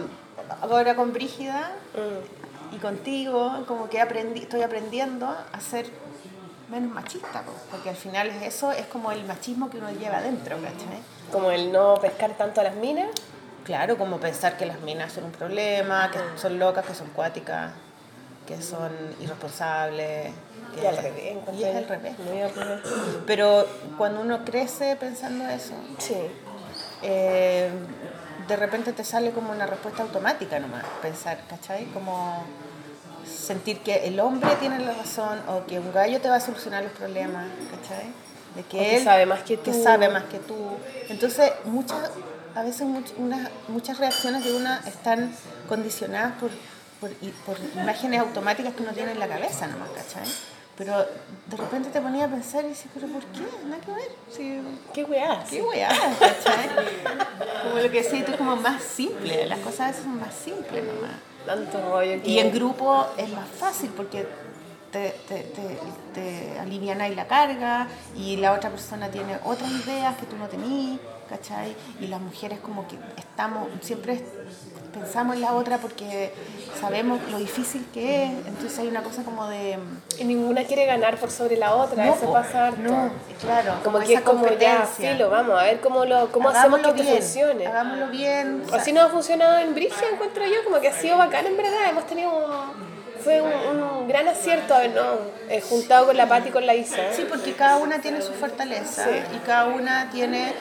ahora con Brígida Mm. y contigo, como que aprendí, estoy aprendiendo a ser menos machista, po, porque al final es eso es como el machismo que uno lleva adentro, ¿cachai? Como el no pescar tanto a las minas. Claro, como pensar que las minas son un problema, que son locas, que son cuáticas, que son irresponsables. Que Y al revés, Y es al revés. Muy al revés. Pero cuando uno crece pensando eso, Sí. eh, de repente te sale como una respuesta automática nomás, pensar, ¿cachai? Como sentir que el hombre tiene la razón o que un gallo te va a solucionar los problemas, ¿cachai? De que O que él sabe más que que tú. sabe más que tú. Entonces, muchas, a veces much- unas- muchas reacciones de una están condicionadas por, por, por imágenes automáticas que uno tiene en la cabeza nomás, ¿cachai? Pero de repente te ponía a pensar y dices, ¿pero por qué? Nada que ver. Sí, ¿Qué weá? Qué weá, ¿cachai? Como lo que decís tú, es como más simple. Las cosas a veces son más simples nomás. Tanto rollo que... Y en grupo es más fácil porque te, te, te, te alivianáis la carga y la otra persona tiene otras ideas que tú no tenías, ¿cachai? Y las mujeres como que estamos, siempre pensamos en la otra porque sabemos lo difícil que es, entonces hay una cosa como de... Y ninguna quiere ganar por sobre la otra, eso po, pasa harto. no, claro, Como, que es como ya, competencia. filo, vamos a ver cómo, lo, cómo hacemos que esto funcione. Hagámoslo bien. o sea, Así nos ha funcionado en Brigia, encuentro yo, como que ha sido bacán en verdad. Hemos tenido un, fue un, un gran acierto habernos eh, juntado con la Pati y con la Isa. Sí, porque cada una tiene su fortaleza Sí. y cada una tiene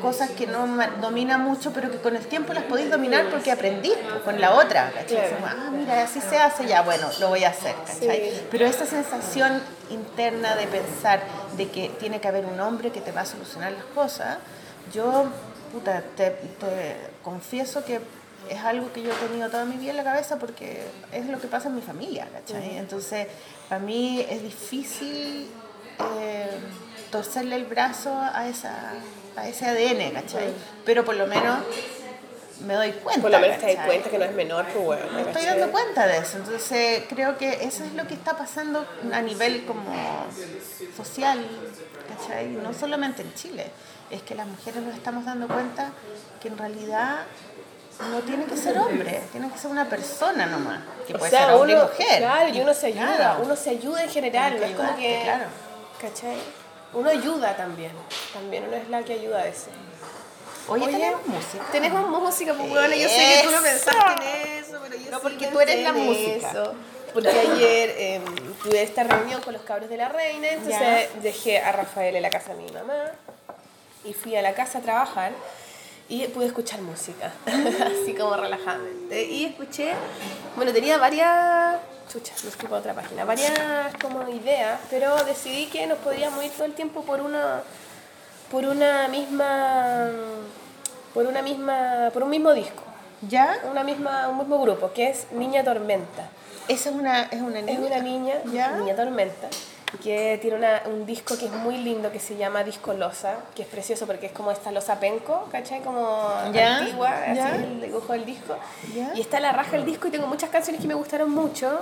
cosas que no domina mucho, pero que con el tiempo las podéis dominar porque aprendís pues, con la otra, ¿cachai? Claro. Ah, mira, así se hace, ya, bueno, lo voy a hacer, ¿cachai? Sí. Pero esa sensación interna de pensar de que tiene que haber un hombre que te va a solucionar las cosas, yo, puta, te, te confieso que es algo que yo he tenido toda mi vida en la cabeza porque es lo que pasa en mi familia, ¿cachai? Entonces, para mí es difícil eh, torcerle el brazo a, esa, a ese ADN, ¿cachai? Pero por lo menos me doy cuenta. Por lo menos te das cuenta que no es menor, pues bueno. Me estoy dando cuenta de eso, entonces creo que eso es lo que está pasando a nivel como social, ¿cachai? No solamente en Chile, es que las mujeres nos estamos dando cuenta que en realidad no tiene que ser hombre, tiene que ser una persona nomás, que O puede sea, ser hombre uno, y mujer. claro, y uno se ayuda, Claro. uno se ayuda en general, no es como que, claro. ¿cachai? Uno ayuda también, también uno es la que ayuda a veces. Oye, tenemos música. Tenemos música, pues bueno, yo sé que tú no pensaste en eso, pero yo No, sí porque tú eres la música. eso. Porque ayer eh, tuve esta reunión con los cabros de la reina, entonces dejé a Rafael en la casa de mi mamá y fui a la casa a trabajar y pude escuchar música, así como relajadamente. Y escuché, bueno, tenía varias, chucha, para otra página, varias como ideas, pero decidí que nos podríamos ir todo el tiempo por una, por una misma, por una misma, por un mismo disco, ¿Ya? una misma, un mismo grupo, que es Niña Tormenta. Esa es una, es una niña. Es una niña, ¿Ya? Niña Tormenta, que tiene una- un disco que es muy lindo que se llama Disco Losa, que es precioso porque es como esta losa penco, ¿cachai? Como ¿Ya? antigua, así ¿Ya? el dibujo del disco. ¿Ya? Y está la raja el disco y tengo muchas canciones que me gustaron mucho,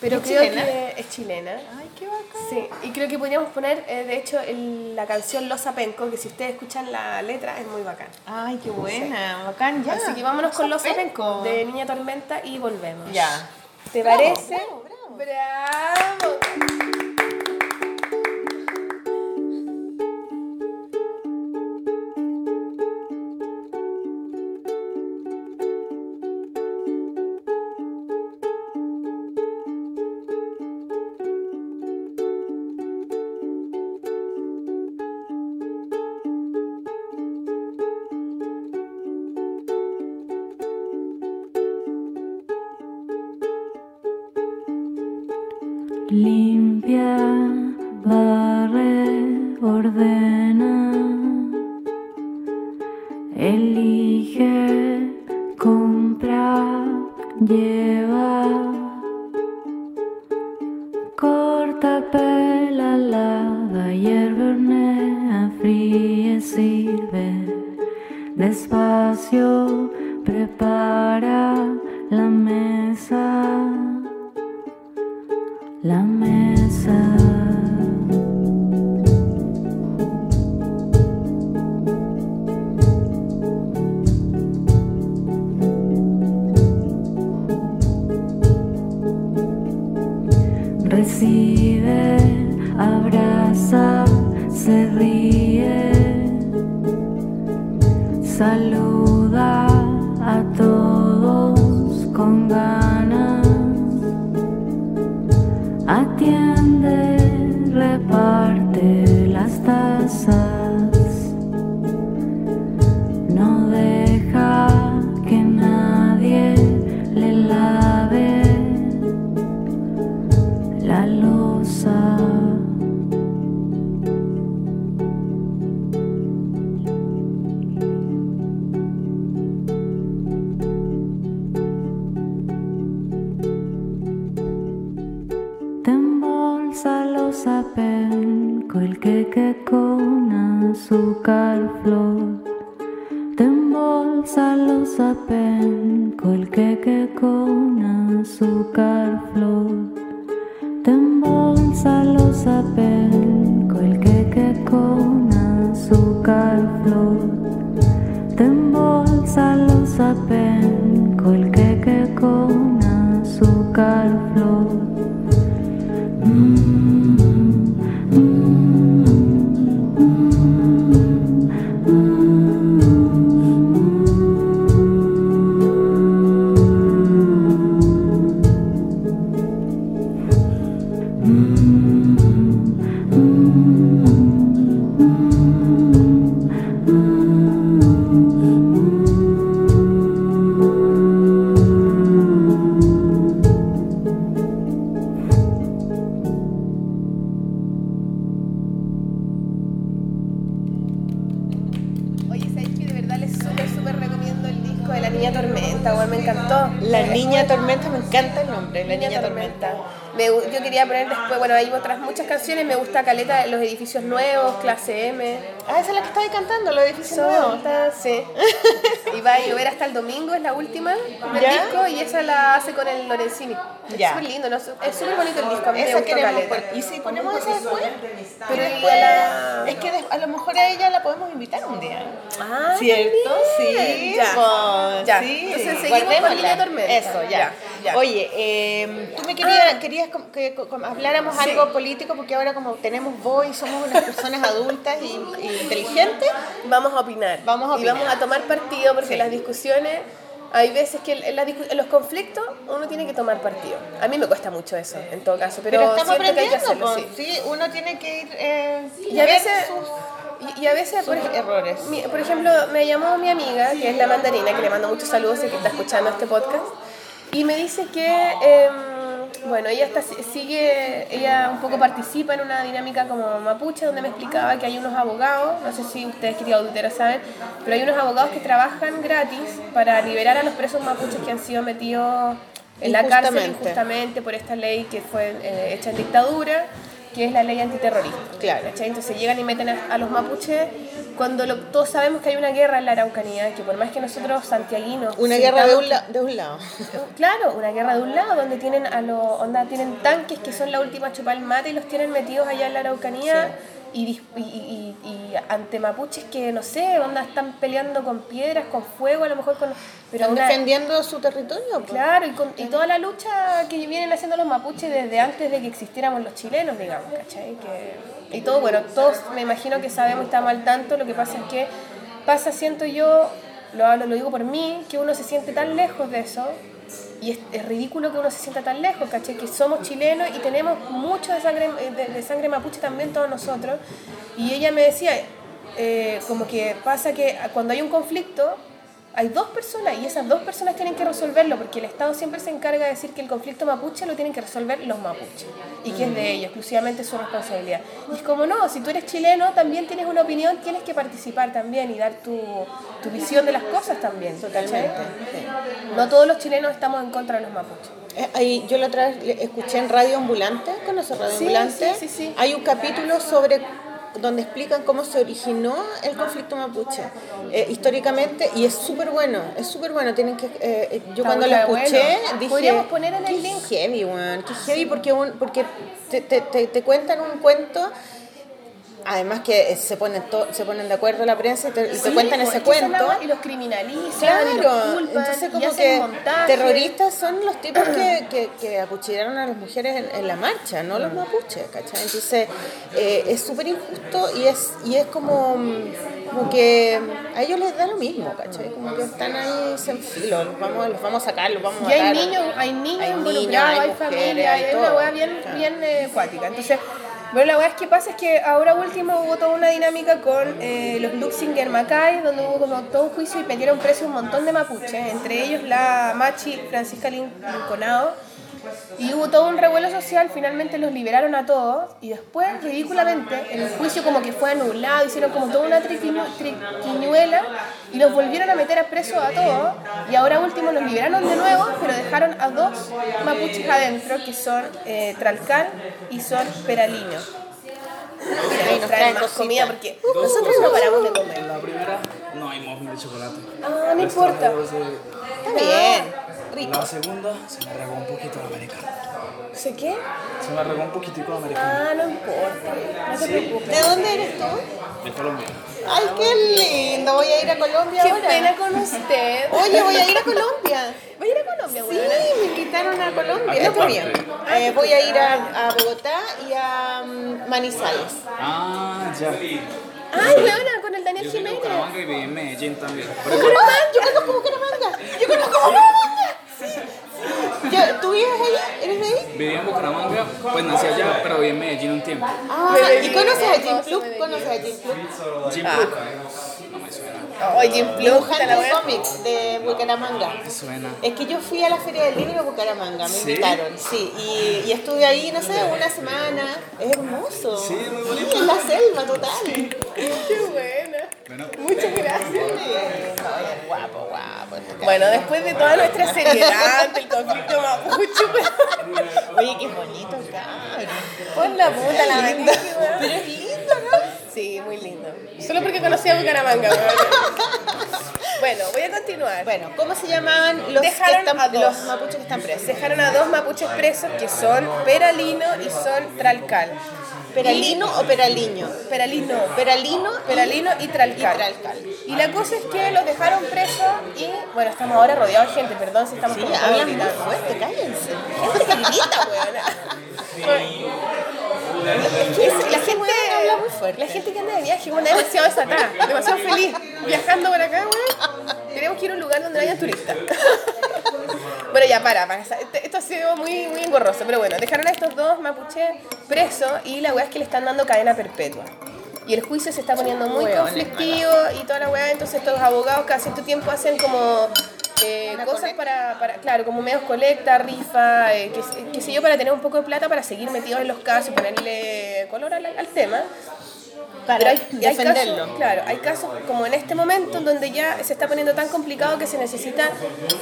pero ¿Es creo chilena? que es chilena. Ay, qué bacán. Sí, y creo que podríamos poner, eh, de hecho, el- la canción Losa Penco, que si ustedes escuchan la letra es muy bacán. Ay, qué buena, bacán, ya. Así que vámonos con Losa Penco. Penco, de Niña Tormenta, y volvemos. Ya. ¿Te parece? ¡Bravo! Atiende, reparte las tazas. Edificios Nuevos, Clase M. Ah, esa es la que estaba cantando, los edificios nuevos. Sí. Y va a llover hasta el domingo, es la última del ¿Ya? disco, y esa la hace con el Lorenzini. Es súper lindo, ¿no? es súper bonito el disco, a mí me Esa gustó queremos. ¿Y si ponemos esa después? Pero la- mejor a ella la podemos invitar un día. Ah, ¿Cierto? Sí, Ya. pues, Ya. sí. Entonces seguimos con Guardémosla. Niña Tormenta. Eso, ya. Ya, ya. Oye, eh, tú me querías, querías com- que habláramos Sí. algo político porque ahora como tenemos voz y somos unas personas adultas y, y inteligentes, Vamos a opinar. Vamos a Y opinar. vamos a tomar partido porque Sí. las discusiones, hay veces que en, los conflictos uno tiene que tomar partido. A mí me cuesta mucho eso, en todo caso, pero, pero, estamos siento que hay que hacerlo, pues, sí. sí. uno tiene que ir eh, Y a veces, sus- y, y a veces por, errores. mi- por ejemplo, me llamó mi amiga, que es la mandarina, que le mando muchos saludos y que está escuchando este podcast, y me dice que, em, bueno, ella está, sigue, ella un poco participa en una dinámica como mapuche, donde me explicaba que hay unos abogados, no sé si ustedes queridos auditeros saben, pero hay unos abogados que trabajan gratis para liberar a los presos mapuches que han sido metidos en la cárcel Injustamente. injustamente por esta ley que fue eh, hecha en dictadura, que es la ley antiterrorista. Claro. ¿cachai? Entonces llegan y meten a, a los mapuches cuando lo- todos sabemos que hay una guerra en la Araucanía, que por más que nosotros santiaguinos... Una guerra de un, la- de un lado. que- Claro, una guerra de un lado, donde tienen a los, onda, tienen tanques que son la última chupa al mate y los tienen metidos allá en la Araucanía. Y, dis- y, y- y ante mapuches que, no sé, onda, están peleando con piedras, con fuego, a lo mejor con... Pero Están una- defendiendo su territorio. pues. Claro, y, con- y toda la lucha que vienen haciendo los mapuches desde antes de que existiéramos los chilenos, digamos, ¿cachai? Que, y todo, bueno, todos me imagino que sabemos estamos al tanto, lo que pasa es que pasa, siento yo, lo hablo, lo digo por mí, que uno se siente tan lejos de eso, y es, es ridículo que uno se sienta tan lejos, ¿cachai? Que somos chilenos y tenemos mucho de sangre, de, de sangre mapuche también todos nosotros, y ella me decía, eh, como que pasa que cuando hay un conflicto, hay dos personas y esas dos personas tienen que resolverlo porque el Estado siempre se encarga de decir que el conflicto mapuche lo tienen que resolver los mapuches y que es de ellos, exclusivamente su responsabilidad. Y es como no, si tú eres chileno también tienes una opinión, tienes que participar también y dar tu, tu visión de las cosas también. Totalmente. No todos los chilenos estamos en contra de los mapuches. Eh, ahí, yo la otra vez escuché en Radio Ambulante, ¿conoces Radio Sí, Ambulante? sí, sí, sí. Hay un capítulo sobre donde explican cómo se originó el conflicto mapuche eh, históricamente y es súper bueno, es súper bueno. Tienen que, eh, eh, yo Está cuando lo bueno. escuché dije, Podríamos poner en el "Qué link". heavy, weón, qué heavy porque, un- porque te, te, te, te cuentan un cuento. Además que se ponen, to- se ponen de acuerdo la prensa y te, y te cuentan ese cuento. Y los criminalizan, y los Claro, culpan, entonces y como hacen que montajes. terroristas son los tipos que, que, que acuchillaron a las mujeres en, en la marcha, no los mapuches, ¿cachai? Entonces eh, es súper injusto y es, y es como, como que a ellos les da lo mismo, ¿cachai? Como que están ahí en filo, los vamos, los vamos a sacar, los vamos a Y hay niños, hay niños Hay niños, hay hay, mujeres, familia, hay hay una weá bien, Claro. bien eh, acuática. Entonces, bueno, la weá es que pasa es que ahora último hubo toda una dinámica con eh, los Luxinger Macay, donde hubo como todo un juicio y metieron preso un montón de mapuches, entre ellos la machi Francisca Lin- Linconado. Y hubo todo un revuelo social, finalmente los liberaron a todos y después, ridículamente, el juicio como que fue anulado, hicieron como toda una triquiñu- triquiñuela y los volvieron a meter a presos a todos y ahora último los liberaron de nuevo, pero dejaron a dos mapuches adentro que son eh, Tralcal y son Peraliño. Ahí nos traen más comida porque nosotros no paramos de comer. La primera, no hay muffin de chocolate. Ah, no importa. Está bien, rico. La segunda, se me regó un poquito la americana. ¿Sé qué? Se me regó un poquitico la americana. Ah, no importa. No te preocupes. ¿De dónde eres tú? De Colombia. Ay, qué lindo, voy a ir a Colombia Qué ahora. pena con usted. Oye, voy a ir a Colombia. ¿Va a ir a Colombia, Sí, me invitaron a Colombia. ¿A qué No comía. parte? Eh, voy a ir a, a Bogotá y a mm, Manizales. Ah, ya. Ay, weona, con el Daniel Yo Jiménez. Bucaramanga y viví en Medellín también. Bucaramanga, yo conozco Bucaramanga. Yo conozco Bucaramanga. Sí. Yo- ¿Tú vives ahí? ¿Eres de ahí? Viví en Bucaramanga, pues nací allá, pero viví en Medellín un tiempo. Ah, ¿y conoces a Jim? Medellín. ¿Conoces a Jim Pluk? Jim Ah. No me suena. Oye, Jim Plum, cómics de Bucaramanga. Me suena. Es que yo fui a la Feria del Libro de Bucaramanga, me ¿Sí? invitaron, sí, y, y estuve ahí, no sé, una semana. Es hermoso. Sí, muy Sí, bonito. en la selva, total. Qué buena. Bueno, Muchas gracias. Oye, guapo, guapo. Bueno, después de toda nuestra seriedad del conflicto mapuche, Oye, qué bonito acá. pon la puta la bendición. Pero es lindo, ¿no? Sí, muy lindo. Solo porque conocí a Bucaramanga, weona. Bueno, voy a continuar. Bueno, ¿cómo se llaman los, que Dejaron están, a dos. los mapuches que están presos? Dejaron a dos mapuches presos que son Peralino y son Tralcal. ¿Peralino o Peraliño? Peralino. Peralino, Peralino y Tralcal. Y Tralcal. Y la cosa es que los dejaron presos y, bueno, estamos ahora rodeados de gente, perdón si estamos Sí, como hablan muy fuerte, cállense. Gente que grita, La gente habla muy fuerte. La gente que anda de viaje, bueno, demasiado desatada, demasiado feliz, viajando por acá, weón. Tenemos que ir a un lugar donde no haya turistas. Bueno, ya, para, para. Esto ha sido muy, muy engorroso, pero bueno, dejaron a estos dos mapuches presos y la weá es que le están dando cadena perpetua. Y el juicio se está poniendo muy conflictivo y toda la weá, entonces estos abogados cada cierto tiempo hacen como eh, cosas para, para, claro, como medios colecta, rifa, eh, qué, sé- qué sé yo, para tener un poco de plata para seguir metidos en los casos ponerle color al, al tema. Para hay, y hay defenderlo. casos, claro, hay casos como en este momento en donde ya se está poniendo tan complicado que se necesita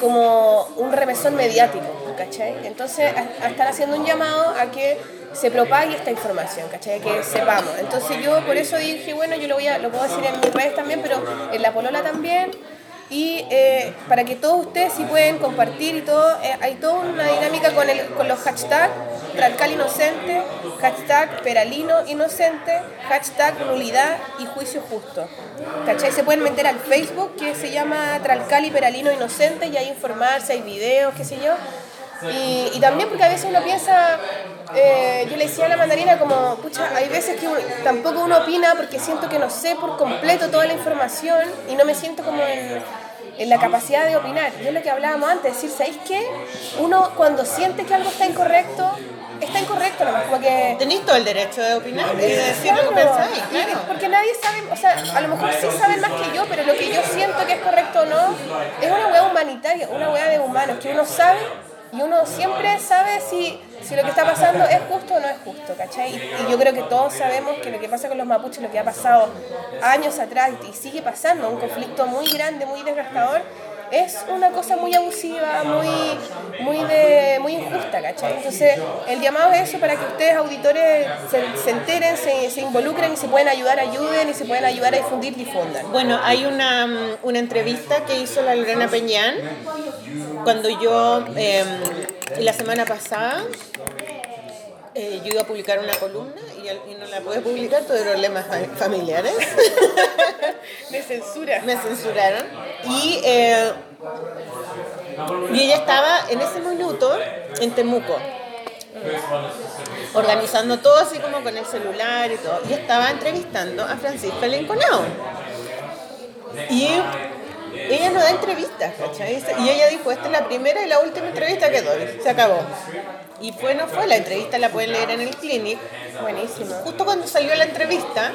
como un remesón mediático, ¿cachai? Entonces a- a están haciendo un llamado a que se propague esta información, ¿cachai? Que sepamos. Entonces yo por eso dije, bueno, yo lo, voy a, lo puedo decir en mis redes también, pero en la Polola también. Y eh, para que todos ustedes si pueden compartir y todo, eh, hay toda una dinámica con, el, con los hashtags Tralcal Inocente, hashtag Peralino Inocente, hashtag Nulidad y Juicio Justo. ¿Cachai? Se pueden meter al Facebook que se llama Tralcal y Peralino Inocente y ahí informarse, hay videos, qué sé yo. Y, y también porque a veces uno piensa, eh, yo le decía a la mandarina como, pucha, hay veces que tampoco uno opina porque siento que no sé por completo toda la información y no me siento como en, en la capacidad de opinar. Y es lo que hablábamos antes, decir, ¿sabéis qué? Uno cuando siente que algo está incorrecto, está incorrecto nomás, como que... Tenéis todo el derecho de opinar y de decir lo que pensáis, claro. Porque nadie sabe, o sea, a lo mejor sí saben más que yo, pero lo que yo siento que es correcto o no, es una weá humanitaria, una weá de humanos, que uno sabe y uno siempre sabe si, si lo que está pasando es justo o no es justo, ¿cachai? Y, yo creo que todos sabemos que lo que pasa con los mapuches, lo que ha pasado años atrás y sigue pasando, un conflicto muy grande, muy desgastador, es una cosa muy abusiva, muy, muy, de, muy injusta, ¿cachai? Entonces, el llamado es eso para que ustedes, auditores, se, se enteren, se, se involucren y si pueden ayudar, ayuden y si pueden ayudar a difundir, difundan. Bueno, hay una, una entrevista que hizo la Lorena Peñán cuando yo, eh, la semana pasada, eh, yo iba a publicar una columna y, al- y no la pude publicar por problemas fa- familiares. De censura. Me censuraron. Y, eh, y ella estaba en ese minuto en Temuco. Organizando todo así como con el celular y todo. Y estaba entrevistando a Francisca Lincolnao. Y ella no da entrevistas, ¿cachai? Y ella dijo, esta es la primera y la última entrevista que doy. Se acabó. Y fue, no fue, la entrevista la pueden leer en el clinic. Buenísimo. Justo cuando salió la entrevista,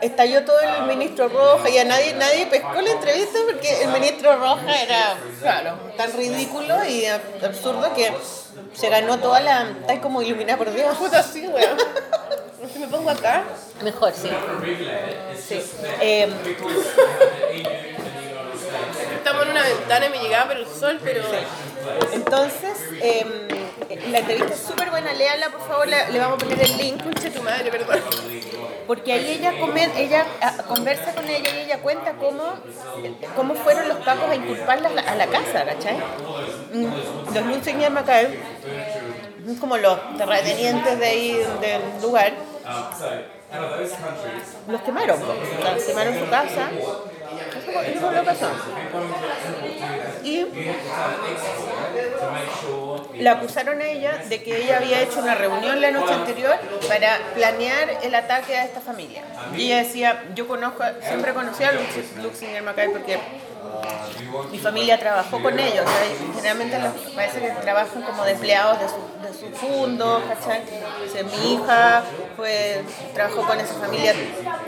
estalló todo el ministro Roja y a nadie, nadie pescó la entrevista porque el ministro Roja era claro, tan ridículo y ab- absurdo que se ganó toda la... Está como iluminada por Dios. Puta, sí, weón. Si me pongo acá, Mejor, sí. sí. Eh, en una ventana y me llegaba por el sol, pero... entonces, eh, la entrevista es súper buena, léala por favor, le, le vamos a poner el link. Concha tu madre, perdón. Porque ahí ella, come- ella ah, conversa con ella y ella cuenta cómo, cómo fueron los pacos a inculparla a la, a la casa, ¿cachai? Mm, Los Lunsen y Macaé, como los terratenientes de ahí del lugar, los quemaron. O sea, quemaron su casa. Lo que pasó. Y la acusaron a ella de que ella había hecho una reunión la noche anterior para planear el ataque a esta familia. Y ella decía, yo conozco, siempre conocí a Lux- Luxinger Mackay porque mi familia trabajó con ellos. generalmente parece que trabajan como de empleados de su, de su ¿cachai? Mi hija fue, trabajó con esa familia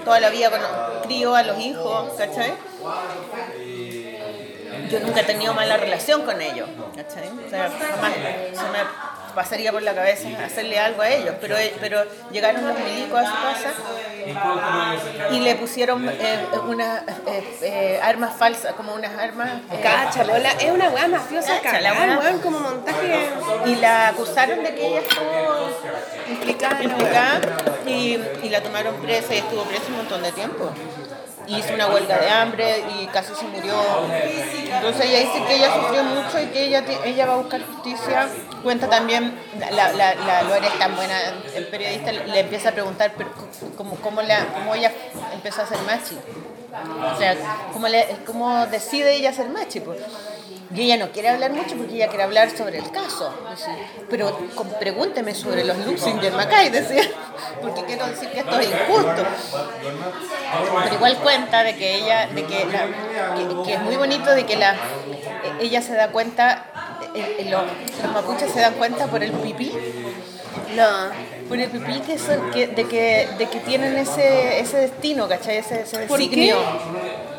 toda la vida, cono- crió a los hijos, ¿cachai? Yo nunca he tenido mala relación con ellos, ¿cachai? O sea, jamás se me pasaría por la cabeza hacerle algo a ellos, pero, pero llegaron los milicos a su casa y le pusieron eh, unas eh, eh, armas falsas, como unas armas... eh, Cacha, es una weá mafiosa Cacha, la cagada, weá. weón, como montaje y la acusaron de que ella estuvo implicada implicada y, y la tomaron presa y estuvo presa un montón de tiempo. Hizo una huelga de hambre y casi se murió. Entonces ella dice que ella sufrió mucho y que ella, ella va a buscar justicia. Cuenta también, la, la, la Lore es tan buena, el periodista le empieza a preguntar pero cómo, cómo, la, cómo ella empezó a ser machi. O sea, cómo, le, cómo decide ella ser machi. Pues. Y ella no quiere hablar mucho porque ella quiere hablar sobre el caso. Pero pregúnteme sobre los Luxinger Mackay, decía, porque quiero decir que esto es injusto. Pero igual cuenta de que ella, de que, que, es muy bonito de que la, ella se da cuenta, eh, eh, los mapuches se dan cuenta por el pipí. No. Por el pipí que son, que, de, que, de que tienen ese, ese destino, ¿cachai? Ese, ese ¿Por qué?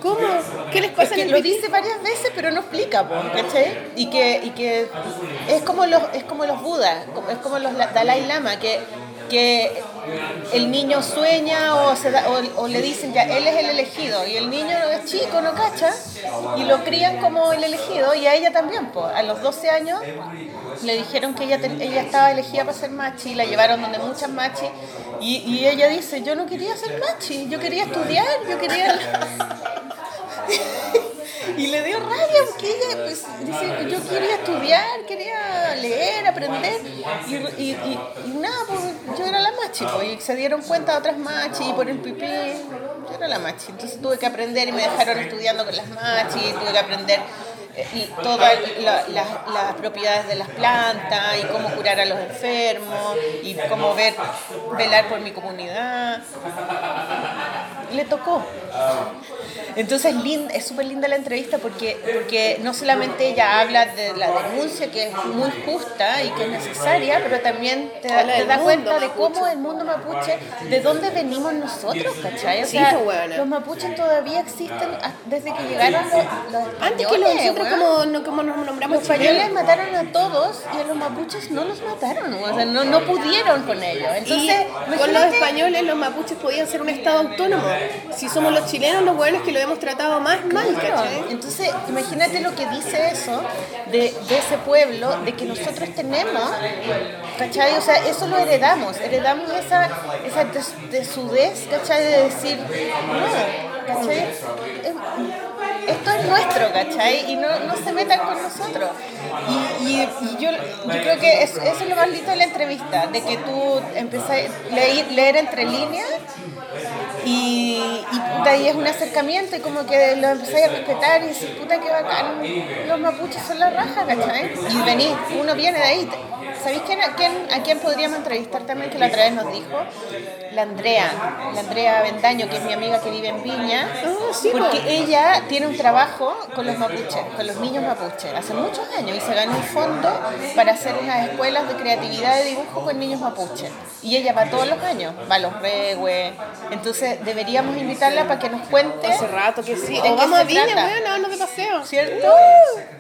¿Cómo? ¿Qué les Es pasa que en el lo pipí? dice varias veces, pero no explica, ¿cachai? Y que, y que es como los, es como los budas, es como los la- Dalai Lama, que, que el niño sueña o, se da- o, le dicen ya, él es el elegido, y el niño es chico, no cacha, y lo crían como el elegido, y a ella también, po. a los 12 años le dijeron que ella, te- ella estaba elegida para ser machi, la llevaron donde muchas machi, y, y ella dice, yo no quería ser machi, yo quería estudiar, yo quería... Y le dio rabia porque ella pues, dice, yo quería estudiar, quería leer, aprender. Y, y, y, y nada, pues yo era la machi. Pues, y se dieron cuenta de otras machi y por el pipí, yo era la machi. Entonces tuve que aprender y me dejaron estudiando con las machi, tuve que aprender eh, y todas la- las- las propiedades de las plantas y cómo curar a los enfermos y cómo ver, velar por mi comunidad. Le tocó. Entonces es súper linda la entrevista porque, porque no solamente ella habla de la denuncia, que es muy justa y que es necesaria, pero también te, te da cuenta de cómo el mundo mapuche, de dónde venimos nosotros, ¿cachai? O sea, pues, los mapuches todavía existen desde que llegaron los, los Antes que los españoles, nosotros como, no, como nos nombramos Los españoles mataron a todos y a los mapuches no los mataron, o sea, no, no pudieron con ellos. Entonces, con los españoles los mapuches podían ser un estado autónomo. Si somos los chilenos, los buenos que lo hemos tratado más mal. Entonces, imagínate lo que dice eso de, de ese pueblo, de que nosotros tenemos, ¿cachai? O sea, eso lo heredamos, heredamos esa, esa des- desudez, ¿cachai? De decir, no, ¿cachai? Es- esto es nuestro, ¿cachai? Y no, no se metan con nosotros. Y, y, y yo, yo creo que es- eso es lo más lindo de la entrevista, de que tú empezás a leer, leer entre líneas y, y puta, y es un acercamiento y como que lo empezáis a respetar y dices, puta, qué bacán, los mapuches son la raja, ¿cachai? Y venís, uno viene de ahí. ¿Sabéis quién, a, quién, a quién podríamos entrevistar también, que la otra vez nos dijo? La Andrea, la Andrea Bendaño, que es mi amiga que vive en Viña, Ah, sí, porque po. ella tiene un trabajo con los mapuches, con los niños mapuches, hace muchos años, y se ganó un fondo para hacer unas escuelas de creatividad de dibujo con niños mapuches. Y ella va todos los años, va a los regue, entonces deberíamos invitarla para que nos cuente Hace rato que sí. ¿De O vamos a Viña, bueno, vámonos de paseo. ¿cierto?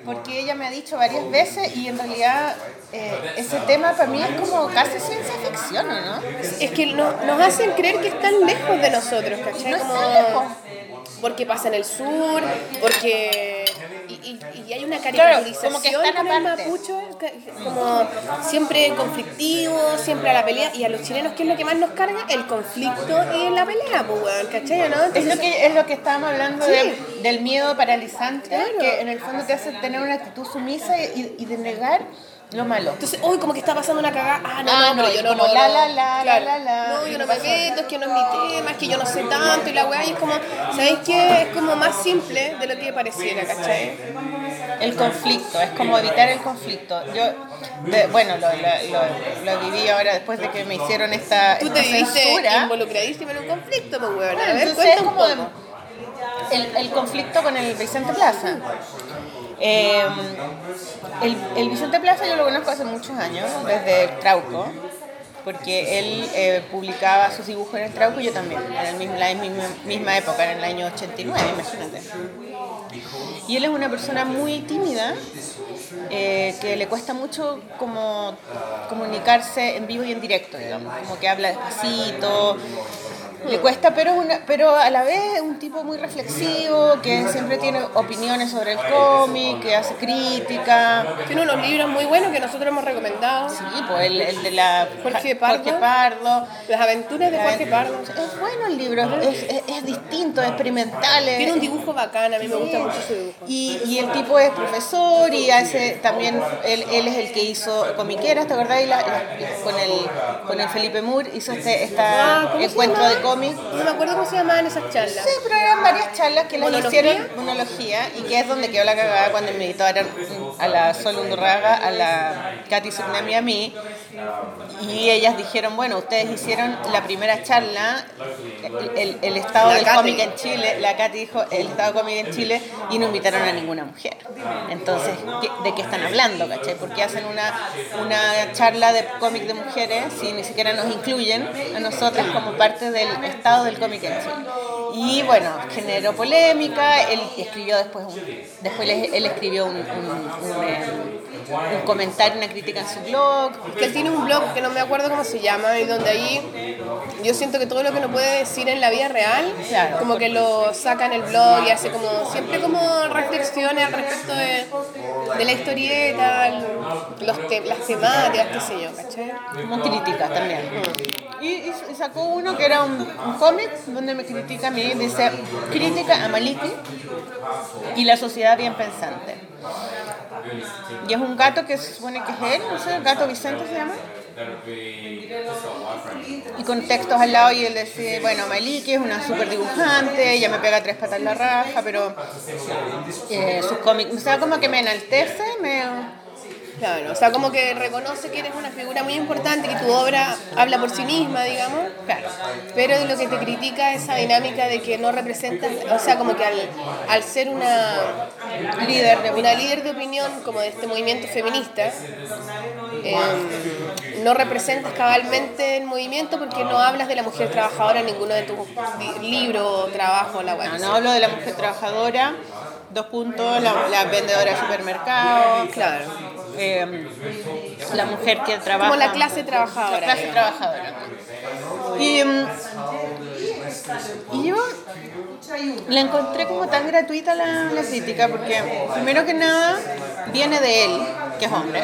Porque ella me ha dicho varias veces y en realidad eh, ese tema para mí es como casi ciencia ficción, ¿o no? Es que no- nos hacen creer que están lejos de nosotros, ¿cachai? No Como- están lejos. Porque pasa en el sur, porque... Y, hay una caricaturización como que están con el mapucho, como siempre conflictivo, siempre a la pelea. Y a los chilenos, ¿qué es lo que más nos carga? El conflicto y la pelea, pues, ¿cachai? ¿no? Es lo que, es lo que estábamos hablando Sí. de- del miedo paralizante, Claro. que en el fondo te hace tener una actitud sumisa y, y de negar lo malo. Entonces, hoy como que está pasando una cagada. Ah, no, Ah, no, no, yo no, no, la, no. la, la, Claro. la, la, No, yo no me meto, es que no es mi tema, es que yo no sé tanto y la weá. Y es como, ¿sabéis qué? Es como más simple de lo que pareciera, ¿cachai? El conflicto, es como evitar el conflicto. Yo, de- bueno, lo, lo, lo- lo viví ahora después de que me hicieron esta, Tú te censura. involucradísimo en un conflicto, pues weón. A ver, Entonces es como el, el conflicto con el Vicente Plaza. Eh, el, el Vicente Plaza yo lo conozco hace muchos años, desde el Trauco, porque él eh, publicaba sus dibujos en el Trauco y yo también, en la misma, misma época, en el año 89, imagínate. Y él es una persona muy tímida, eh, que le cuesta mucho como comunicarse en vivo y en directo, digamos, como que habla despacito, le cuesta, pero, es una, pero a la vez es un tipo muy reflexivo, que siempre tiene opiniones sobre el cómic, que hace crítica. Tiene unos libros muy buenos que nosotros hemos recomendado. Sí, pues el, el de la Jorge Pardo. Jorge Pardo. Las aventuras de Jorge Pardo. Es bueno el libro, es, es, es distinto, es experimental. Tiene un dibujo bacán, a mí me gusta mucho su dibujo. Y, y el tipo es profesor y hace también, él, él es el que hizo comiqueras, ¿te acordás? Y la- la- con, el, con el Felipe Moore hizo este esta Ah, ¿cómo se encuentro de No me acuerdo cómo se llamaban esas charlas. Sí, pero eran varias charlas que las ¿Monología? hicieron monología y que es donde quedó la cagada cuando me invitaron a la Sol Undurraga, a la Katy Sugnami y a mí. Y ellas dijeron, bueno, ustedes hicieron la primera charla, el, el- estado La del cómic en Chile, la Katy dijo, el estado del cómic en Chile, y no invitaron a ninguna mujer. Entonces, ¿qué- ¿de qué están hablando, cachai? Porque hacen una, una charla de cómic de mujeres si ni siquiera nos incluyen a nosotras como parte del estado del cómic en Chile. Y bueno, generó polémica, él escribió después, un, después él, escribió un, un- un, eh, un comentario, una crítica en su blog. Que tiene un blog que no me acuerdo cómo se llama y donde ahí yo siento que todo lo que no puede decir en la vida real, Claro. como que lo saca en el blog y hace como siempre como reflexiones al respecto de, de la historieta, los te- las temáticas, qué sé yo, ¿cachai? como críticas también. Y, y- y sacó uno que era un, un cómic donde me critica a mí, dice crítica a Maliki y la sociedad bien pensante. Y es un gato que supone que es él, no sé, gato Vicente se llama. Y con textos al lado y él decía, bueno, Maliki es una super dibujante, ella me pega tres patas la raja, pero eh, sus cómics, o sea, como que me enaltece, me, Claro, o sea, como que reconoce que eres una figura muy importante, que tu obra habla por sí misma, digamos. Claro. Pero lo que te critica es esa dinámica de que no representas, o sea, como que al, al ser una líder, de, una líder de opinión como de este movimiento feminista, eh, no representas cabalmente el movimiento porque no hablas de la mujer trabajadora en ninguno de tus li- libros o trabajo, la web. No, no hablo de la mujer trabajadora, dos puntos, la, la vendedora de supermercado, Claro. Eh, la mujer que trabaja. Como la clase trabajadora. La clase trabajadora. Y, mm, y yo la encontré como tan gratuita la, la crítica, porque primero que nada viene de él, que es hombre.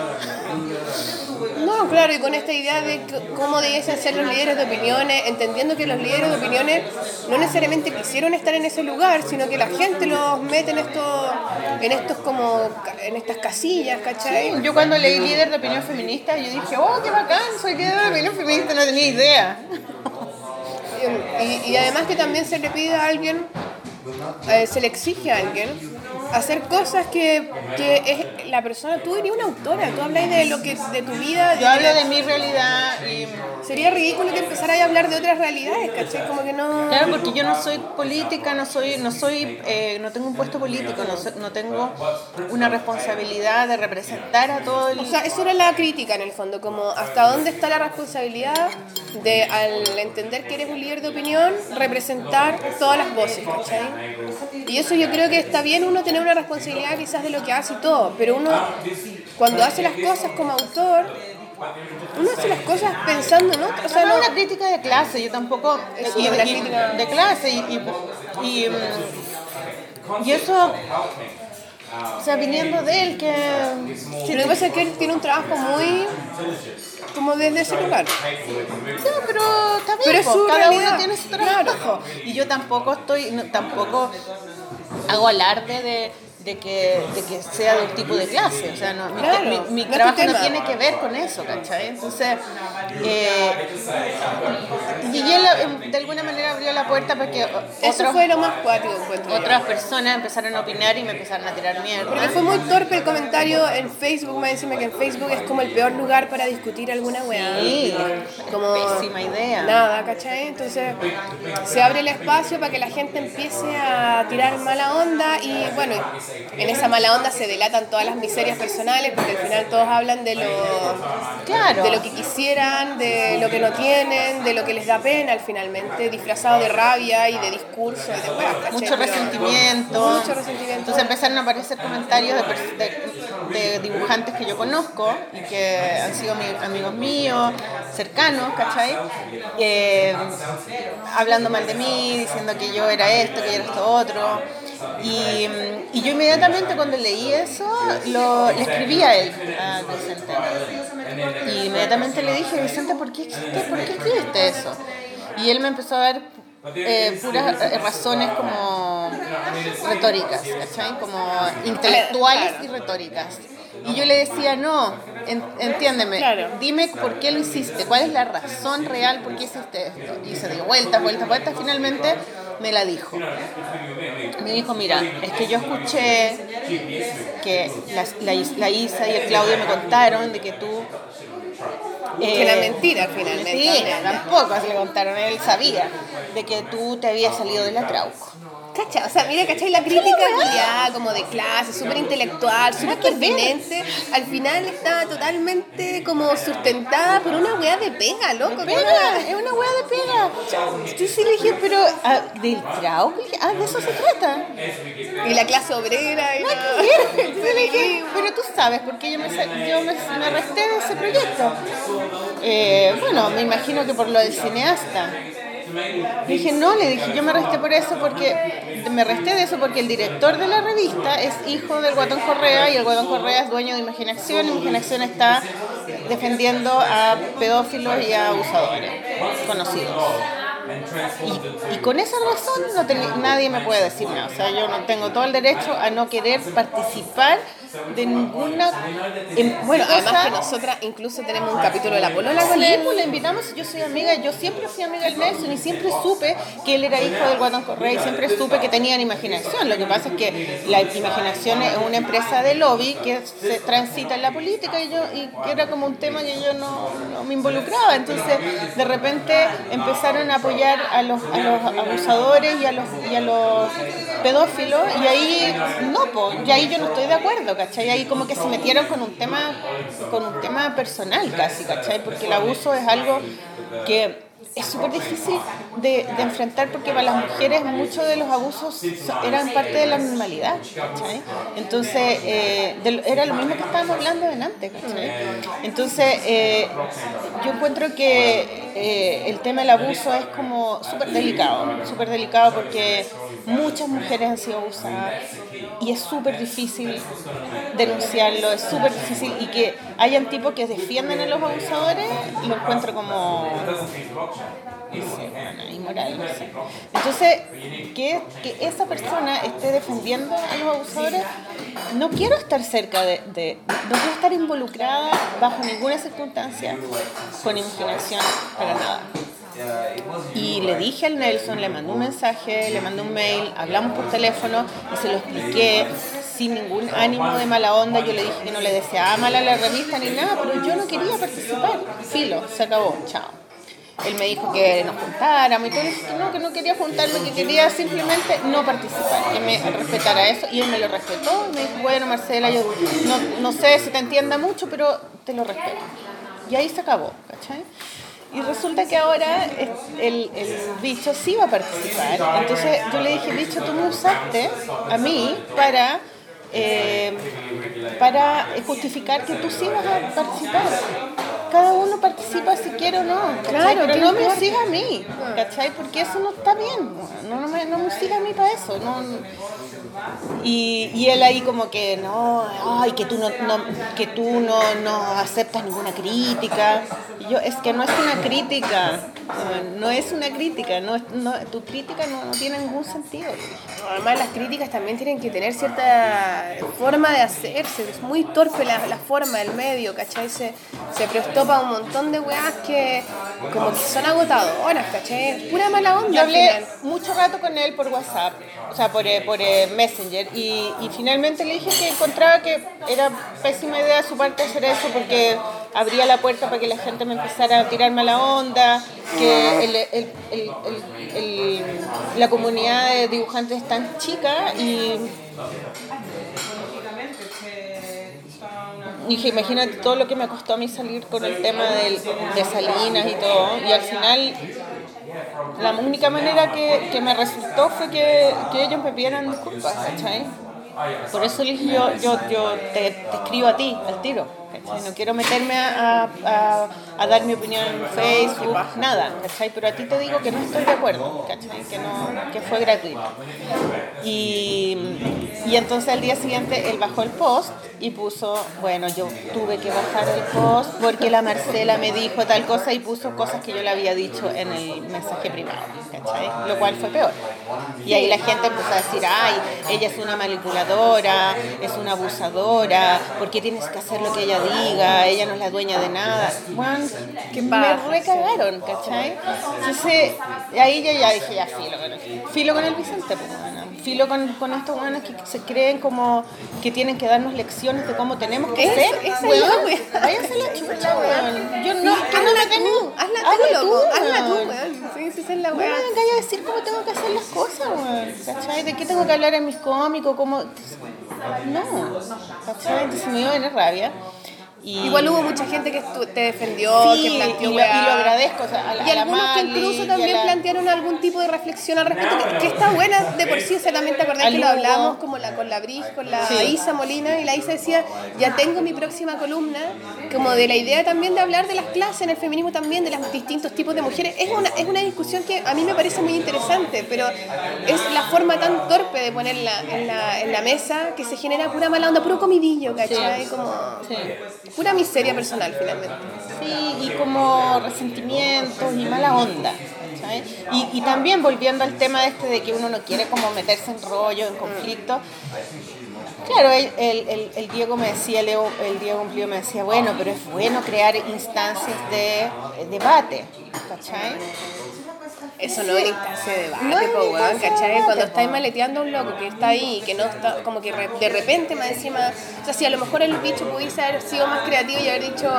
No, claro, y con esta idea de cómo debiesen ser los líderes de opiniones, entendiendo que los líderes de opiniones no necesariamente quisieron estar en ese lugar, sino que la gente los mete en estos, en estos como, en estas casillas, ¿cachai? Yo cuando leí líder de opinión feminista, yo dije, oh, qué bacán, soy líder de opinión feminista, no tenía idea. Y, además que también se le pide a alguien, eh, se le exige a alguien hacer cosas que, que es la persona, tú eres una autora, tú hablas de lo que de tu vida. Yo hablo de mi realidad y... Sería ridículo que empezaras a hablar de otras realidades, ¿cachai? Como que no... Claro, porque yo no soy política, no soy, no soy, eh, no tengo un puesto político, no, soy- no tengo una responsabilidad de representar a todo el. O sea, eso era la crítica en el fondo, como hasta dónde está la responsabilidad de, al entender que eres un líder de opinión, representar todas las voces, ¿cachai? Y eso yo creo que está bien uno tener una responsabilidad quizás de lo que hace y todo, pero uno cuando hace las cosas como autor, uno hace las cosas pensando en otro, o sea, no no, es una crítica de clase, yo tampoco. Eso, y- y- crítica. de clase y. y, y, eso. O sea, viniendo de él, que. Sí, lo que pasa es que él tiene un trabajo muy como desde ese lugar. No, pero está bien, Pero es su cada realidad. uno tiene su trabajo. Y yo tampoco estoy, no, tampoco hago alarde de, de, que, de que sea de un tipo de clase. O sea, no, mi, Claro, mi- mi trabajo no tiene que ver con eso, ¿cachai? Entonces, eh, y él eh, de alguna manera abrió la puerta para que Eso fue lo más cuático, otras personas empezaron a opinar y me empezaron a tirar mierda. Porque fue muy torpe el comentario en Facebook, me encima que en Facebook es como el peor lugar para discutir alguna weá. Sí, como pésima idea. Nada, ¿cachai? Entonces se abre el espacio para que la gente empiece a tirar mala onda y bueno, en esa mala onda se delatan todas las miserias personales porque al final todos hablan de lo, Claro. de lo que quisieran, de lo que no tienen, de lo que les da pena al finalmente, disfrazado de rabia y de discurso y de ¿cachai? mucho resentimiento. Mucho resentimiento. Entonces empezaron a aparecer comentarios de, pers- de- de dibujantes que yo conozco y que han sido mi- amigos míos, cercanos, ¿cachai? Eh, hablando mal de mí, diciendo que yo era esto, que yo era esto otro. Y, y yo inmediatamente cuando leí eso, lo, le escribí a él, a Vicente. Y inmediatamente le dije, Vicente, ¿por qué, existe- ¿por qué escribiste eso? Y él me empezó a dar eh, puras eh, razones como retóricas, ¿cachai? Como intelectuales y retóricas. Y yo le decía, no, en- entiéndeme, Claro. dime por qué lo hiciste, cuál es la razón real por qué hiciste esto. Y se dio vueltas, vueltas, vueltas, finalmente me la dijo. Me dijo, mira, es que yo escuché que la, la, Is- la Isa y el Claudio me contaron de que tú... Que era eh, mentira finalmente. Sí, tampoco se le contaron, él sabía de que tú te habías salido de la Trauco. Cacha, o sea, mira, ¿cachai? La crítica culiada, como de clase, súper intelectual, súper pertinente, al final está totalmente como sustentada por una weá de pega, loco. Pega, es una hueá de pega. Sí, sí, le dije, pero ah, ¿del dije, Ah, de eso se trata. Y la clase obrera y la... Ver. Entonces le dije, pero tú sabes por qué yo me, yo me, me resté de ese proyecto. Eh, bueno, me imagino que por lo del cineasta. Dije, no, le dije, yo me resté por eso porque me resté de eso porque el director de la revista es hijo del Guatón Correa y el Guatón Correa es dueño de Imaginación Imaginación está defendiendo a pedófilos y a abusadores conocidos. Y, y con esa razón no nadie me puede decir nada. O sea, yo no tengo todo el derecho a no querer participar de ninguna. em- Bueno, además que nosotras incluso tenemos un capítulo de la polola con Sí, él. pues le invitamos, yo soy amiga, yo siempre fui amiga del Nelson y siempre supe que él era hijo del Guatón Correa y siempre supe que tenían imaginación. Lo que pasa es que la imaginación es una empresa de lobby que se transita en la política y yo y que era como un tema que yo no, no me involucraba. Entonces, de repente empezaron a apoyar a los, a los abusadores y a los, y a los pedófilos y ahí no, pues, y ahí yo no estoy de acuerdo, ¿cachai? Ahí como que se metieron con un tema, con un tema personal casi, ¿cachai? Porque el abuso es algo que es súper difícil de, de enfrentar porque para las mujeres muchos de los abusos so- eran parte de la normalidad, ¿cachai? Entonces, eh, de era lo mismo que estábamos hablando delante, ¿cachai? Entonces, eh, yo encuentro que eh, el tema del abuso es como súper delicado, súper delicado porque muchas mujeres han sido abusadas y es súper difícil denunciarlo, es súper difícil y que hayan tipos que defienden a los abusadores, lo encuentro como inmoral, no sé. Entonces, que, que esa persona esté defendiendo a los abusadores, no quiero estar cerca de, de- no quiero estar involucrada bajo ninguna circunstancia con imaginación para nada. Y le dije al Nelson, le mandé un mensaje, le mandé un mail, hablamos por teléfono y se lo expliqué sin ningún ánimo de mala onda. Yo le dije que no le deseaba mal a la revista ni nada, pero yo no quería participar. Filo, se acabó, chao. Él me dijo que nos juntáramos y todo, dije que no, que no quería juntarme, que quería simplemente no participar, que me respetara eso y él me lo respetó y me dijo, bueno Marcela, yo no, no sé si te entienda mucho, pero te lo respeto. Y ahí se acabó, ¿cachai? Y resulta que ahora el, el bicho sí va a participar. Entonces yo le dije, bicho, tú me usaste a mí para, eh, para justificar que tú sí vas a participar. Cada uno participa si quiere o no, ¿cachai? Claro, pero ¿qué no me siga a mí, ¿cachai? Porque eso no está bien, no, no me, no me siga a mí para eso. No, y, y él ahí como que no, ay, que tú no, no- que tú no, no aceptas ninguna crítica. Y yo, es que no es una crítica, no, es una crítica, no, tu crítica no, no tiene ningún sentido. Además, las críticas también tienen que tener cierta forma de hacerse. Es muy torpe la, la forma, el medio, ¿cachai? Se, se prestó para un montón de weas que como que son agotadoras, ¿cachai? Pura mala onda Yo al hablé final. mucho rato con él por WhatsApp, o sea, por, eh, por eh, Messenger, y, y finalmente le dije que encontraba que era pésima idea de su parte hacer eso porque abría la puerta para que la gente me empezara a tirar mala onda, que el- el- el- el- el- la comunidad de dibujantes es tan chica y dije, imagínate todo lo que me costó a mí salir con el tema de Salinas y todo. Y al final, la única manera que, que me resultó fue que, que ellos me pidieran disculpas, ¿cachai? Por eso le dije, yo, yo, yo te escribo a ti, al tiro. No quiero meterme a, a, a- a dar mi opinión en Facebook, nada, ¿cachai? Pero a ti te digo que no estoy de acuerdo, ¿cachai? Que, no, que fue gratuito. Y, y entonces al día siguiente él bajó el post y puso, bueno, yo tuve que bajar el post porque la Marcela me dijo tal cosa y puso cosas que yo le había dicho en el mensaje privado, ¿cachai? Lo cual fue peor. Y ahí la gente empezó a decir, ay, ella es una manipuladora, es una abusadora, ¿por qué tienes que hacer lo que ella diga? Ella no es la dueña de nada. Bueno, me recagaron, ¿cachai? Entonces, ahí yo ya dije, ya filo con el, filo con el Vicente, pues, bueno. filo con, con estos buenos que se creen como que tienen que darnos lecciones de cómo tenemos que Eso, ser. esa es weón. la. Váyanse es chucha, weón. Yo no, que no hazla me tengo. tú, hazla tú, Hazla loco, tú, hazla tú, weón. weón. Sí, sí, esa es la No me wea. vengáis a decir cómo tengo que hacer las cosas, weón. ¿Cachai? ¿De qué tengo que hablar en mis cómicos? ¿Cómo? No. ¿Cachai? Entonces me dio a rabia. Y... Igual hubo mucha gente que te defendió, Sí, que y planteó lo, weá. y lo agradezco. O sea, a la, Y a la algunos que incluso también la- plantearon algún tipo de reflexión al respecto, que, que está buena de por sí, o sea, también te acordás que lo Hugo. hablamos como la, con la Bris, con la Sí. Isa Molina, y la Isa decía, ya tengo mi próxima columna, como de la idea también de hablar de las clases en el feminismo también, de los distintos tipos de mujeres. Es una, es una discusión que a mí me parece muy interesante, pero es la forma tan torpe de ponerla en la, en la mesa que se genera pura mala onda, puro comidillo, ¿cachai? Sí. Como. Pura miseria personal finalmente. Sí, y como resentimientos y mala onda. Y, y también volviendo al tema este de que uno no quiere como meterse en rollo, en conflicto, Claro, el, el, el- Diego me decía, Leo, el Diego Cumplido me decía, bueno, pero es bueno crear instancias de eh, debate, ¿cachai? Eso no es instancia de debate, No es po, weón, instancia de ¿cachai? Cuando po. estáis maleteando a un loco que está ahí que no está, como que re- de repente más encima, o sea, si a lo mejor el bicho pudiese haber sido más creativo y haber dicho,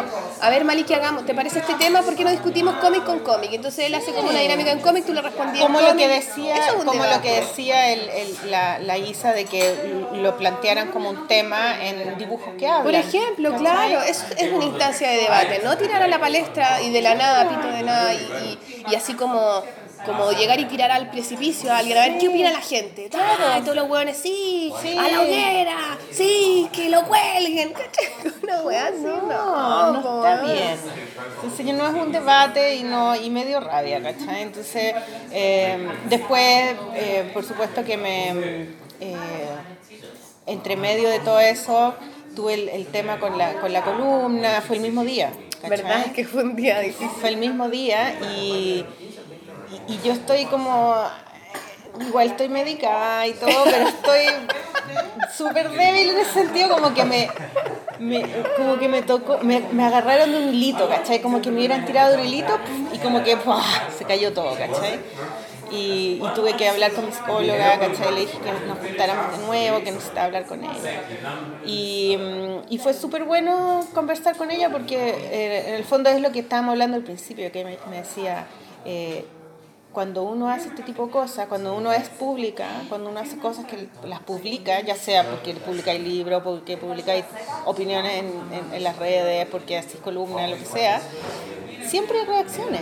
a ver, Mali, ¿qué hagamos? ¿Te parece este tema? ¿Por qué no discutimos cómic con cómic? Entonces él hace como una dinámica en cómic, tú le respondías Como lo que decía, es como lo que decía el, el- la, la Isa de que lo plantearan como un tema en dibujos que hablan. Por ejemplo, ¿cachai? claro, eso es una instancia de debate, no tirar a la palestra y de la nada, pito de nada, y, y- y así como, como llegar y tirar al precipicio a alguien, a ver qué opina la gente. Claro, y todos los hueones, sí, Sí. a la hoguera, sí, que lo cuelguen. Una hueá así, no, No, está bien. Entonces no es un debate y no y medio rabia, ¿cachai? Entonces eh, después, eh, por supuesto que me eh, entre medio de todo eso tuve el, el tema con la, con la columna, fue el mismo día. ¿cachai? ¿Verdad? Que fue un día difícil. Fue el mismo día y, y, yo estoy como, igual estoy medicada y todo, pero estoy súper débil en ese sentido, como que me, como que me tocó, me, me agarraron de un hilito, ¿cachai? Como que me hubieran tirado de un hilito y como que se cayó todo, ¿cachai? Y, tuve que hablar con mi psicóloga, ¿cachai? Le dije que nos juntáramos de nuevo, que necesitaba hablar con ella. Y, mm, y fue súper bueno conversar con ella porque eh, en el fondo es lo que estábamos hablando al principio, que me, me decía, eh, cuando uno hace este tipo de cosas, cuando uno es pública, cuando uno hace cosas que las publica, ya sea porque publicáis libros, porque publicáis opiniones en, en- en las redes, porque haces columnas, lo que sea, siempre hay reacciones.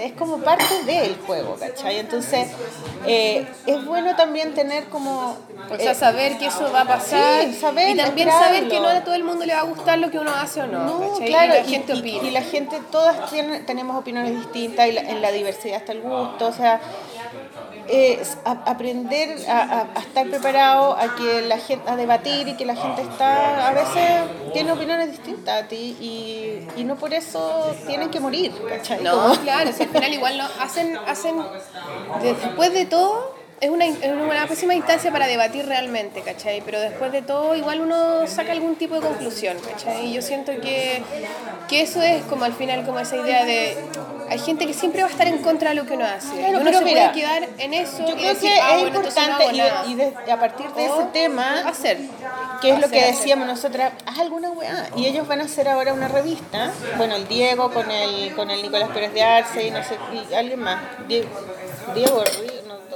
Es como parte del juego, ¿cachai? Entonces, eh, es bueno también tener como... O sea, eh, saber que eso va a pasar Sí, saber, y también esperarlo. saber que no a todo el mundo le va a gustar lo que uno hace o no, No, claro, y la gente y, opina. y la gente, todas tienen, tenemos opiniones distintas y la- en la diversidad está el gusto, o sea, eh, es a- aprender a, a- a estar preparado a que la gente, a debatir y que la gente está, a veces tiene opiniones distintas a ti y, y no por eso tienen que morir, ¿cachai? No, claro, si al final igual no hacen, hacen de- después de todo es una, es una pésima instancia para debatir realmente, ¿cachai? Pero después de todo igual uno saca algún tipo de conclusión, ¿cachai? Y yo siento que, que eso es como al final como esa idea de hay gente que siempre va a estar en contra de lo que uno hace. Claro, y uno se mira, puede quedar en eso Yo y creo decir, que ah, es bueno, entonces no importante y, nada. y de- a partir de O ese tema hacer. que es lo que Hacer, hacer. decíamos nosotras, haz alguna weá. Y ellos van a hacer ahora una revista, bueno, el Diego con el, con el Nicolás Pérez de Arce y no sé, y alguien más, Diego, Diego Río,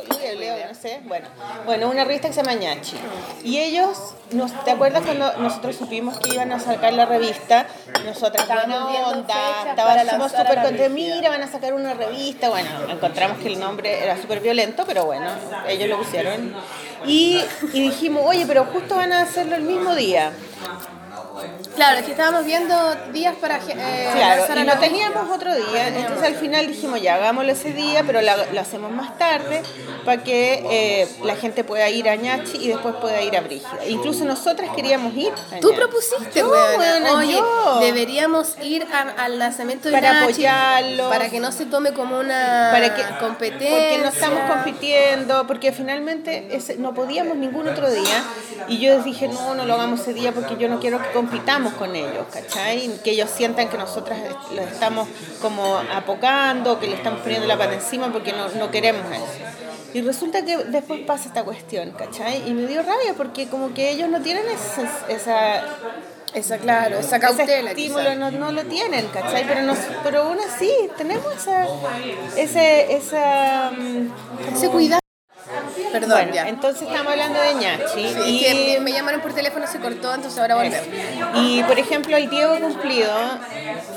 no, Leo, Leo, no sé, bueno, bueno, una revista que se llama Ñachi. Y ellos, nos, ¿te acuerdas cuando nosotros supimos que iban a sacar la revista? Nosotras, buena onda, estábamos súper contentos, mira, van a sacar una revista, bueno, encontramos que el nombre era súper violento, pero bueno, ellos lo pusieron. Y, y dijimos, oye, pero justo van a hacerlo el mismo día. Claro, es que estábamos viendo días para eh, Claro, y no teníamos otro día, entonces al final dijimos, ya hagámoslo ese día, pero lo hacemos más tarde para que eh, la gente pueda ir a Ñachi y después pueda ir a Brígida. Incluso nosotras queríamos ir. a Tú propusiste, Yo, Oye, yo. deberíamos ir a- al lanzamiento de Para apoyarlo. Para que no se tome como una para que competencia. porque no estamos compitiendo porque finalmente ese- no podíamos ningún otro día y yo dije no no lo hagamos ese día porque yo no quiero que compitamos con ellos ¿cachai? que ellos sientan que nosotras los estamos como apocando que le estamos poniendo la pata encima porque no, no queremos eso y resulta que después pasa esta cuestión ¿cachai? y me dio rabia porque como que ellos no tienen esa, esa Esa, claro, esa ese cautela. estímulo no, no lo tienen, ¿cachai? Pero, nos, pero aún así tenemos esa, ese, esa, mm, como- Ese cuidado. Perdón, Bueno, ya. entonces estamos hablando de ñachi. Sí, y, que me llamaron por teléfono, se cortó, entonces ahora volvemos. y, por ejemplo, el Diego Cumplido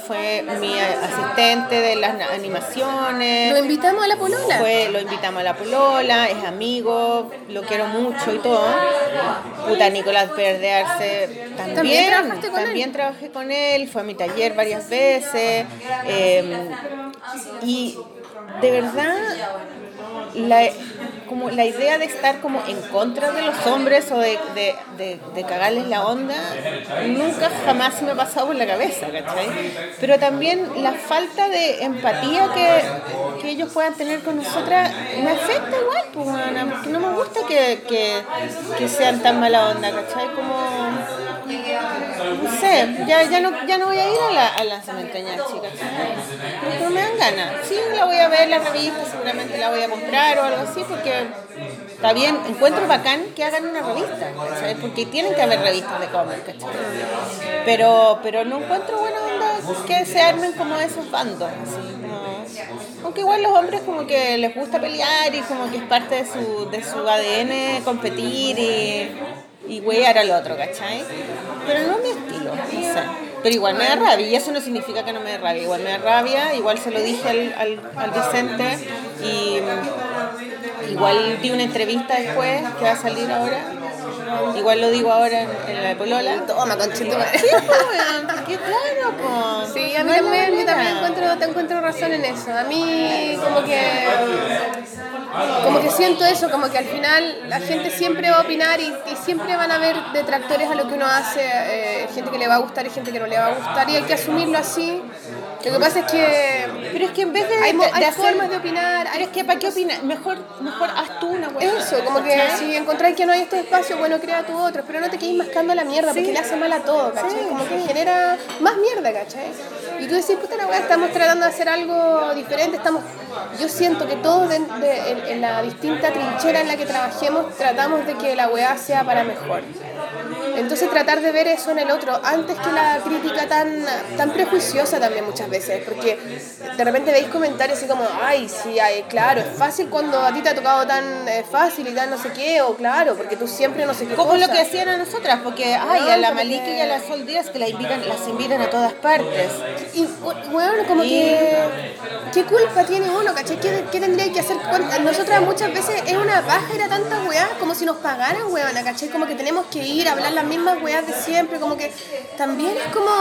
fue mi asistente de las animaciones. Lo invitamos a la polola. Fue, lo invitamos a la polola, es amigo, lo quiero mucho y todo. Puta, Nicolás Pérez de Arce también. ¿También él? también trabajé con él, fue a mi taller varias veces. eh, y de verdad, la, como la idea de estar como en contra de los hombres o de, de, de, cagarles la onda, nunca jamás me ha pasado por la cabeza, ¿cachai? Pero también la falta de empatía que, que ellos puedan tener con nosotras me afecta igual, pues, porque no me gusta que, que, que sean tan mala onda, ¿cachai? Como, no sé, ya, ya, no, ya no voy a ir a la, al lanzamiento de. Porque no me dan ganas. Sí, la voy a ver, la revista, seguramente la voy a comprar o algo así, porque está bien, encuentro bacán que hagan una revista, ¿cachai? Porque tienen que haber revistas de cómics, ¿cachai? Pero, pero no encuentro buena onda que se armen como esos bandos, así, no. Aunque igual los hombres como que les gusta pelear y como que es parte de su, de su ADN competir y, y huear al otro, ¿cachai? Pero no es mi estilo, no. Pero igual me da rabia y eso no significa que no me dé rabia. Igual me da rabia, igual se lo dije al, al, al Vicente y mm, igual di una entrevista después que va a salir ahora. Igual lo digo ahora en, en la de Polola. Toma, conchito. Sí, weón, porque claro, pues. Sí, a mí no también, yo también encuentro, te encuentro razón en eso. A mí como que como que siento eso, como que al final la gente siempre va a opinar y, y siempre van a haber detractores a lo que uno hace, eh, gente que le va a gustar y gente que no le va a gustar y hay que asumirlo así. Lo que pasa es que Pero es que en vez de, hay, mo- de, de hay hacer- formas de opinar, hay Pero es que, ¿para qué opinas? Mejor, mejor haz tú una weá. Eso, como que ¿cachai? si encontráis que no hay este espacio, bueno, crea tu otro, pero no te quedes mascando la mierda, porque le hace mal a todo, ¿cachai? Como que genera más mierda, ¿cachai? Y tú decís, puta la weá, estamos tratando de hacer algo diferente, estamos... Yo siento que todos de- de- en, en la distinta trinchera en la que trabajemos tratamos de que la weá sea para mejor. Entonces tratar de ver eso en el otro antes que la crítica tan, tan prejuiciosa también muchas veces, porque de repente veis comentarios así como, ay, sí, ay, claro, es fácil cuando a ti te ha tocado tan eh, fácil y tan no sé qué, o claro, porque tú siempre no sé qué Como cosa. lo que hacían a nosotras, porque ay, a la Maliki y a la Sol Díaz que la invitan, las invitan a todas partes. Y, bueno, como Y- que, ¿qué culpa tiene uno, cachai? ¿Qué, qué tendría que hacer? ¿Cuán- Nosotras muchas veces es una paja ir a tantas weas, como si nos pagaran, weona, cachai? Como que tenemos que ir a hablar las mismas weas de siempre, como que también es como...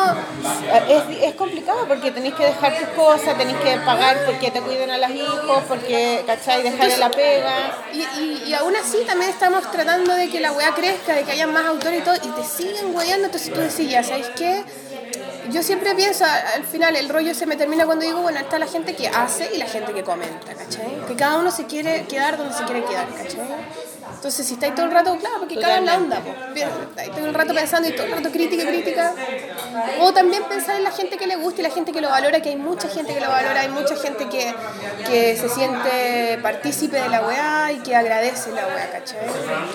Es, es complicado porque tenéis que dejar tus cosas, tenéis que pagar porque te cuiden a los hijos, porque, ¿cachai? Dejarle la pega. Y, y, y aún así también estamos tratando de que la wea crezca, de que haya más autores y todo, y te siguen weando, entonces tú decís, ya, ¿sabes qué? Yo siempre pienso, al final el rollo se me termina cuando digo, bueno, está la gente que hace y la gente que comenta, ¿cachai? Que cada uno se quiere quedar donde se quiere quedar, ¿cachai? Entonces, si estáis todo el rato, claro, porque cagan la onda, pues. Estáis todo el rato pensando y todo el rato crítica, crítica. O también pensar en la gente que le gusta y la gente que lo valora, que hay mucha gente que lo valora, hay mucha gente que, que se siente partícipe de la weá y que agradece la weá, ¿cachai?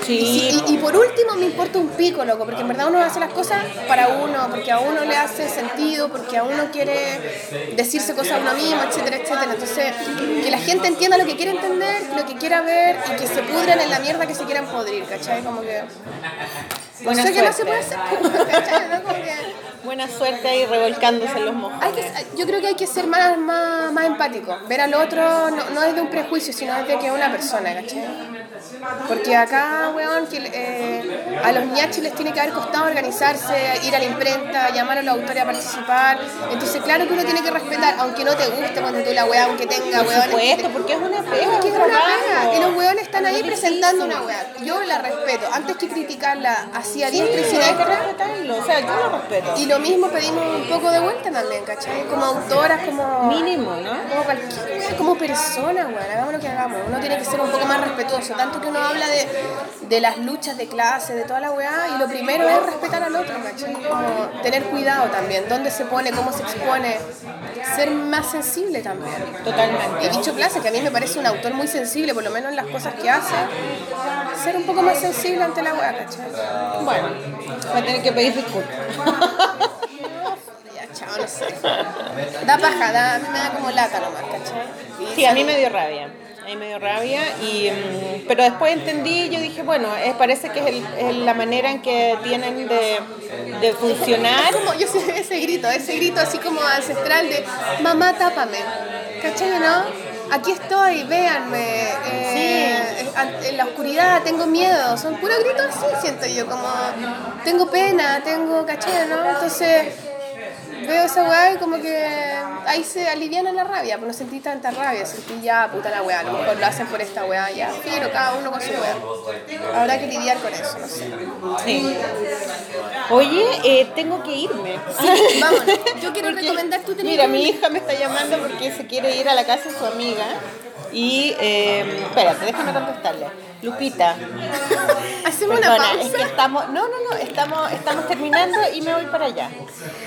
Sí. Y, y- y por último, me importa un pico, loco, porque en verdad uno hace las cosas para uno, porque a uno le hace sentido, porque a uno quiere decirse cosas a uno mismo, etcétera, etcétera. Entonces, que la gente entienda lo que quiere entender, lo que quiera ver y que se pudran en la mierda que se quieran podrir, ¿cachai? Como que. No Buena sé qué más se puede hacer, ¿cachai? ¿No? Como que Buena suerte ahí revolcándose en los mojos. hay que, yo creo que hay que ser más, más, más empático. Ver al otro no, no es de un prejuicio, sino es de que es una persona, ¿cachai? Porque acá, weón, que, eh, a los ñachis les tiene que haber costado organizarse, ir a la imprenta, llamar a los autores a participar. Entonces, claro que uno tiene que respetar, aunque no te guste cuando tú la weá, aunque tenga Por weón. supuesto, porque es una pega, que es una pega. Y los weones están ahí Es presentando una weá. Yo la respeto. Antes que criticarla así a Sí, diestra y hay que siniestra, respetarlo, o sea, yo lo respeto. y lo mismo pedimos un poco de vuelta también, ¿cachai? Como autoras, como... Mínimo, ¿no? Como cualquier como persona, weón, hagamos lo que hagamos. Uno tiene que ser un poco más respetuoso. Tanto que uno habla de, de las luchas de clase, de toda la weá, y lo primero es respetar al otro, ¿cachai? Como tener cuidado también, dónde se pone, cómo se expone, ser más sensible también. Totalmente. Y dicho clase, que a mí me parece un autor muy sensible, por lo menos en las cosas que hace, ser un poco más sensible ante la weá, ¿cachai? Bueno, va a tener que pedir disculpas. Chao, no sé. Da paja, da, a mí me da como lata nomás, ¿cachai? Sí, a mí me dio rabia. A mí me dio rabia, y, mm, pero después entendí, yo dije, bueno, es, parece que es, el- es la manera en que tienen de, de funcionar. Es como, yo sé ese grito, ese grito así como ancestral de mamá tápame. ¿Cachai, no? Aquí estoy, véanme. eh, an- En la oscuridad tengo miedo. Son puros gritos así, siento yo, como tengo pena, tengo, ¿cachai, no? Entonces veo esa weá y como que ahí se aliviana la rabia, pues no sentí tanta rabia, sentí ya puta la weá, a lo mejor lo hacen por esta weá, ya, pero cada uno con su weá. Habrá que lidiar con eso, no sé. Sí. Oye, eh, tengo que irme. Vámonos. Yo quiero Porque, recomendar, tú tenías Mira, mi hija me está llamando porque se quiere ir a la casa de su amiga Y, eh, espérate, déjame contestarle. Lupita. Hacemos una pausa. es que estamos, no, no, no, estamos, estamos terminando y me voy para allá.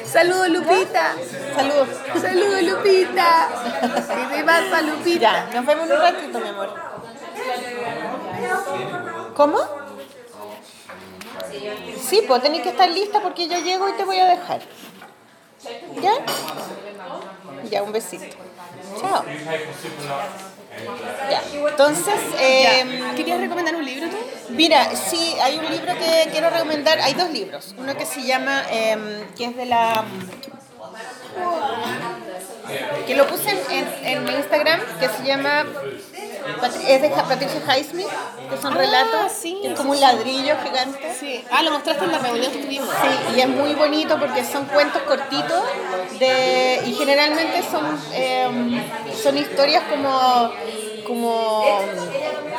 Saludos, Lupita. Saludos. Saludos, Lupita. ¿Qué te pasa, Lupita? Ya, nos vemos en un ratito, mi amor. ¿Cómo? Sí, pues tenés que estar lista porque yo llego y te voy a dejar. ¿Ya? Ya, un besito. Chao. Ya, entonces, eh, ¿Querías recomendar un libro tú? Mira, sí, hay un libro que quiero recomendar. Hay dos libros. Uno que se llama, em, que es de la. que lo puse en, en- en mi Instagram, que se llama. Es de Patricia Highsmith, que son Ah, relatos. sí, es como un ladrillo gigante. Sí. Ah, lo mostraste en la reunión que tuvimos. Sí, y es muy bonito porque son cuentos cortitos de, y generalmente son, em, son historias como, como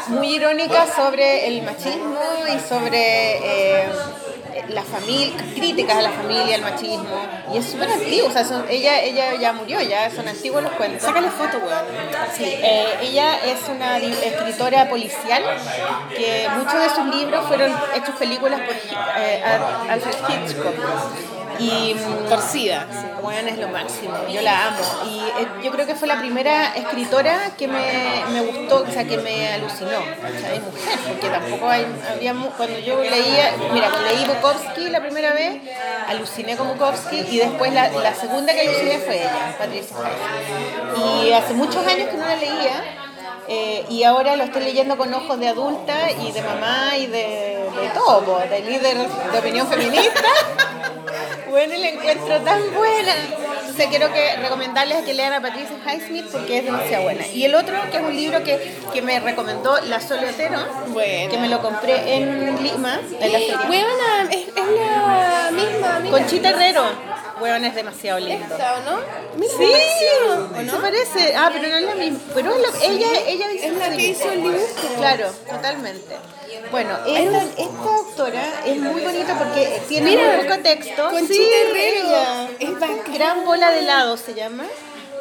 muy irónicas sobre el machismo y sobre eh, la familia, críticas a la familia, al machismo. Y es súper antiguo, o sea, son- ella, ella ya murió, ya son antiguos los cuentos. Sácale foto, weón. Sí, eh, ella es una escritora policial que muchos de sus libros fueron hechos películas por eh, Al- Alfred Hitchcock. Y mm, Torcida. bueno, es lo máximo, yo la amo. Y eh, yo creo que fue la primera escritora que me, me gustó, o sea, que me alucinó. O sea, es mujer, porque tampoco hay, había, cuando yo leía, mira, leí Bukowski la primera vez, aluciné con Bukowski y después la, la segunda que aluciné fue ella, Patricia. Y hace muchos años que no la leía. eh, y ahora lo estoy leyendo con ojos de adulta y de mamá y de, de todo, de líder de opinión feminista. Bueno, la encuentro tan buena. Entonces quiero que recomendarles que lean a Patricia Highsmith porque es demasiado buena. Y el otro, que es un libro que, que me recomendó La Soletero, Bueno. que me lo compré en Lima, en la feria. Weona, es, es la misma amiga. Conchita Herrero. Weón, es demasiado lindo. Esta, ¿o no? Mira, Sí, ¿o se no? parece. Ah, pero no es la misma. Pero es la- ella, ella hizo Es la que hizo el dibujo. Claro, totalmente. Bueno, esta, esta autora es muy bonita porque tiene Mira, muy poco texto. Conchita Sí, ella. Es bacán. Gran bola de helado se llama.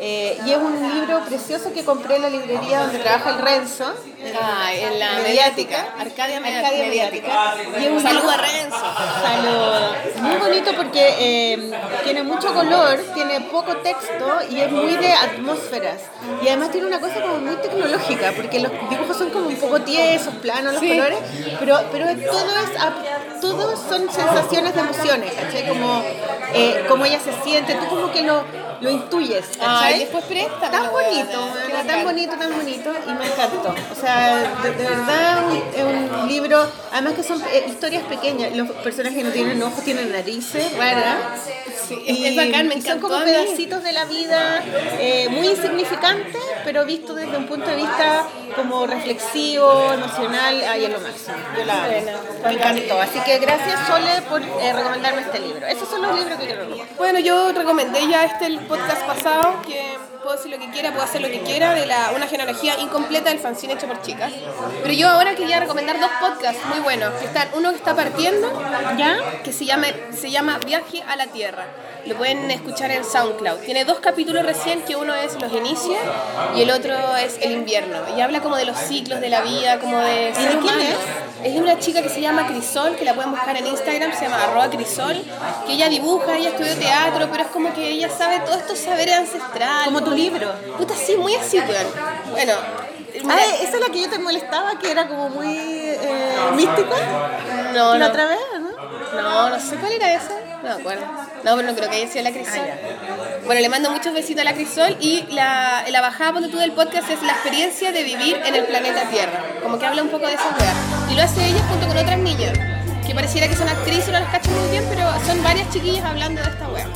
Eh, y es un libro precioso que compré en la librería donde trabaja el Renzo. Ah, en la Mediática. mediática. Arcadia, Arcadia mediática. Mediática. Y un Saludo a Renzo. Salud. Muy bonito porque eh, tiene mucho color, tiene poco texto y es muy de atmósferas. Y además tiene una cosa como muy tecnológica, porque los dibujos son como un poco tiesos, planos los Sí. colores, pero, pero todo es todos son sensaciones de emociones, ¿cachai? Como, eh, como ella se siente, tú como que lo, lo intuyes, ¿cachai? Ay, después préstamelo, Tan bonito, tan bonito, tan bonito, y me encantó. O sea, de, de verdad es un libro, además que son eh, historias pequeñas, los personajes no tienen ojos, tienen narices raras. Sí, es- es bacán, me y son como pedacitos de la vida eh, muy insignificantes, pero visto desde un punto de vista como reflexivo, emocional, ahí es lo máximo. Yo la me encantó. Así que gracias Sole por eh, recomendarme este libro. Esos son los libros que quiero recomendar. Bueno, yo recomendé ya este el podcast pasado, que puedo decir lo que quiera, puedo hacer lo que quiera, de la, una genealogía incompleta del fanzine hecho por chicas. Pero yo ahora quería recomendar dos podcasts muy buenos, que están, uno que está partiendo, ¿Ya? que se llama, se llama Viaje a la Tierra. Lo pueden escuchar en SoundCloud. Tiene dos capítulos recién, que uno es los inicios y el otro es el invierno. Y habla como de los ciclos de la vida, como de ser quién es? Es de una chica que se llama Crisol, que la pueden buscar en Instagram, se llama arroba Crisol, que ella dibuja, ella estudió teatro, pero es como que ella sabe todos estos saberes ancestrales. Como tu libro. Puta, sí, muy así, weón. Bueno, Ah, esa es la que yo te molestaba, que era como muy eh, mística. no, ¿La no. otra vez? ¿No? No, sé cuál era esa. No me acuerdo. No, pero no creo que haya sido la Crisol. bueno, le mando muchos besitos a la Crisol y la, la bajada ponte tú del podcast es la experiencia de vivir en el planeta Tierra. Como que habla un poco de esa weá. Y lo hace ella junto con otras niñas. Que pareciera que son actrices, no las cacho muy bien, pero son varias chiquillas hablando de esta weá.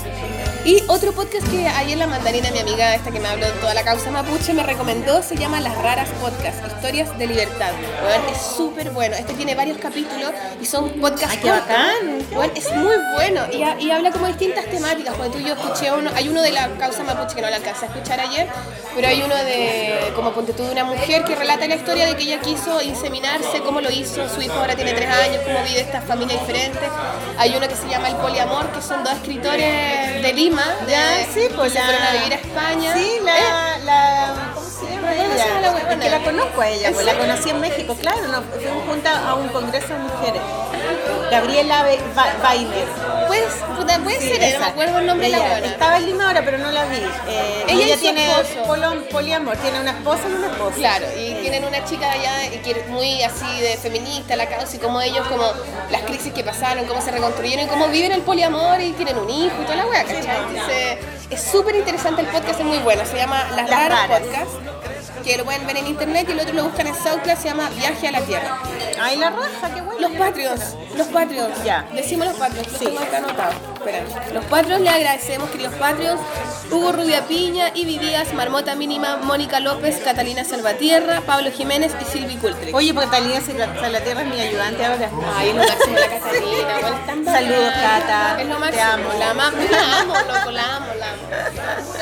Y otro podcast que ayer la mandarina, mi amiga esta que me habló de toda la causa mapuche, me recomendó, se llama Las Raras Podcast, Historias de Libertad. Es súper bueno. Este tiene varios capítulos y son podcasts Ay, qué cortos. bacán. Es muy bueno y, ha- y habla como distintas temáticas. Porque tú y yo escuché uno, hay uno de la causa mapuche que no la alcancé a escuchar ayer, pero hay uno de, como ponte tú, de una mujer que relata la historia de que ella quiso inseminarse, cómo lo hizo, su hijo ahora tiene tres años, cómo vive esta familia diferente. Hay uno que se llama El Poliamor, que son dos escritores de Lima, Ya, de- sí, pues se la- fueron a vivir a España. Sí, Eh, la, la, ¿cómo ella. que conozco a ella, ¿En pues la conocí en México, claro, nos fuimos juntas a un congreso de mujeres. Gabriela Be- Ba- Bainer. Pues, puta, puede Sí, ser, no esa. me acuerdo el nombre de la Ella buena. Estaba en Lima ahora, pero no la vi. Eh, Ella ella tiene esposo. polo- poliamor, tiene una esposa y una esposa. Claro, y tienen una chica de allá que es muy así de feminista, la causa, y como ellos, como las crisis que pasaron, cómo se reconstruyeron, cómo viven el poliamor y tienen un hijo y toda la wea, ¿cachai? Entonces, es súper interesante el podcast, es muy bueno, se llama Las, Las Raras. Podcast, que lo pueden ver en internet y el otro lo buscan en SoundCloud, se llama Viaje a la Tierra. Ay, la raja, qué bueno. Los Patreons, los Patreons. Ya. Decimos los Patreons, los Sí. tengo acá anotados. Los Patreons le agradecemos, queridos Patreons. Hugo Rubia Piña, Ivy Díaz, Marmota Mínima, Mónica López, Catalina Salvatierra, Pablo Jiménez y Silvi Cultrich. Oye, porque Talía Salvatierra es mi ayudante ahora. Ay, lo máximo la Catalina. Saludos, Cata. Es lo Te máximo. amo. La, ama- la amo, loco, la amo, la amo.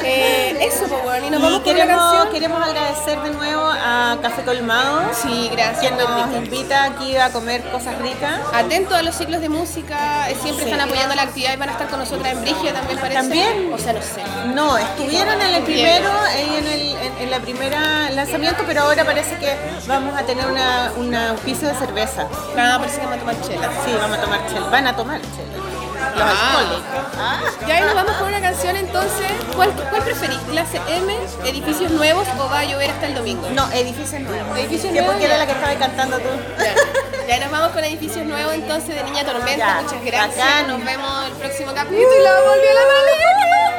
Eh, eso, pues, bueno, y nos Y vamos con la queremos, canción. queremos agradecer de nuevo a Café Colmado, Sí, gracias. quien nos invita aquí a comer cosas ricas. Atento a los ciclos de música, eh, siempre Sí. están apoyando la actividad y van a estar con nosotras en Brigia también parece. ¿También? O sea, no sé. No, estuvieron en el primero, en, el, en, en la primera lanzamiento, pero ahora parece que vamos a tener una, un auspicio de cerveza. Ah, parece que vamos a tomar chela. Sí, vamos a tomar chela. Van a tomar chela. Los Ah. alcohólicos. Ah. Y ahí nos vamos con una canción entonces. ¿Cuál, cuál preferís? ¿Clase M, edificios nuevos o va a llover hasta el domingo? No, edificios nuevos. Edificios Que nuevos, porque era la que estaba cantando tú. Ya. Ya nos vamos con edificios nuevos entonces de Niña Tormenta. Ya, Muchas gracias. bacán. Nos vemos el próximo capítulo. Volvió la María.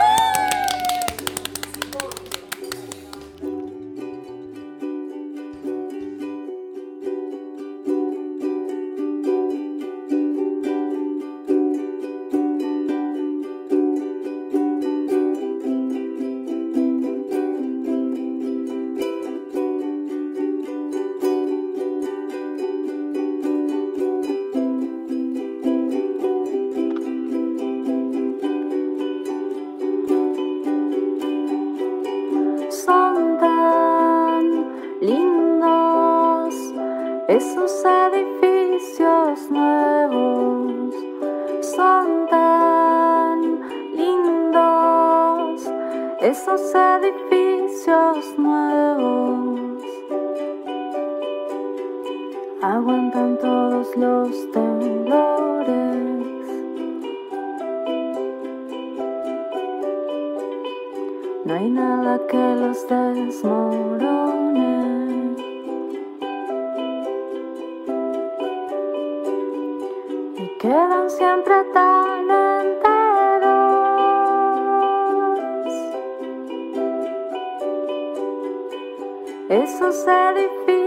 Esos edificios nuevos. Aguantan todos los temblores. No hay nada que los desmorone. Y quedan siempre tan Esos edificios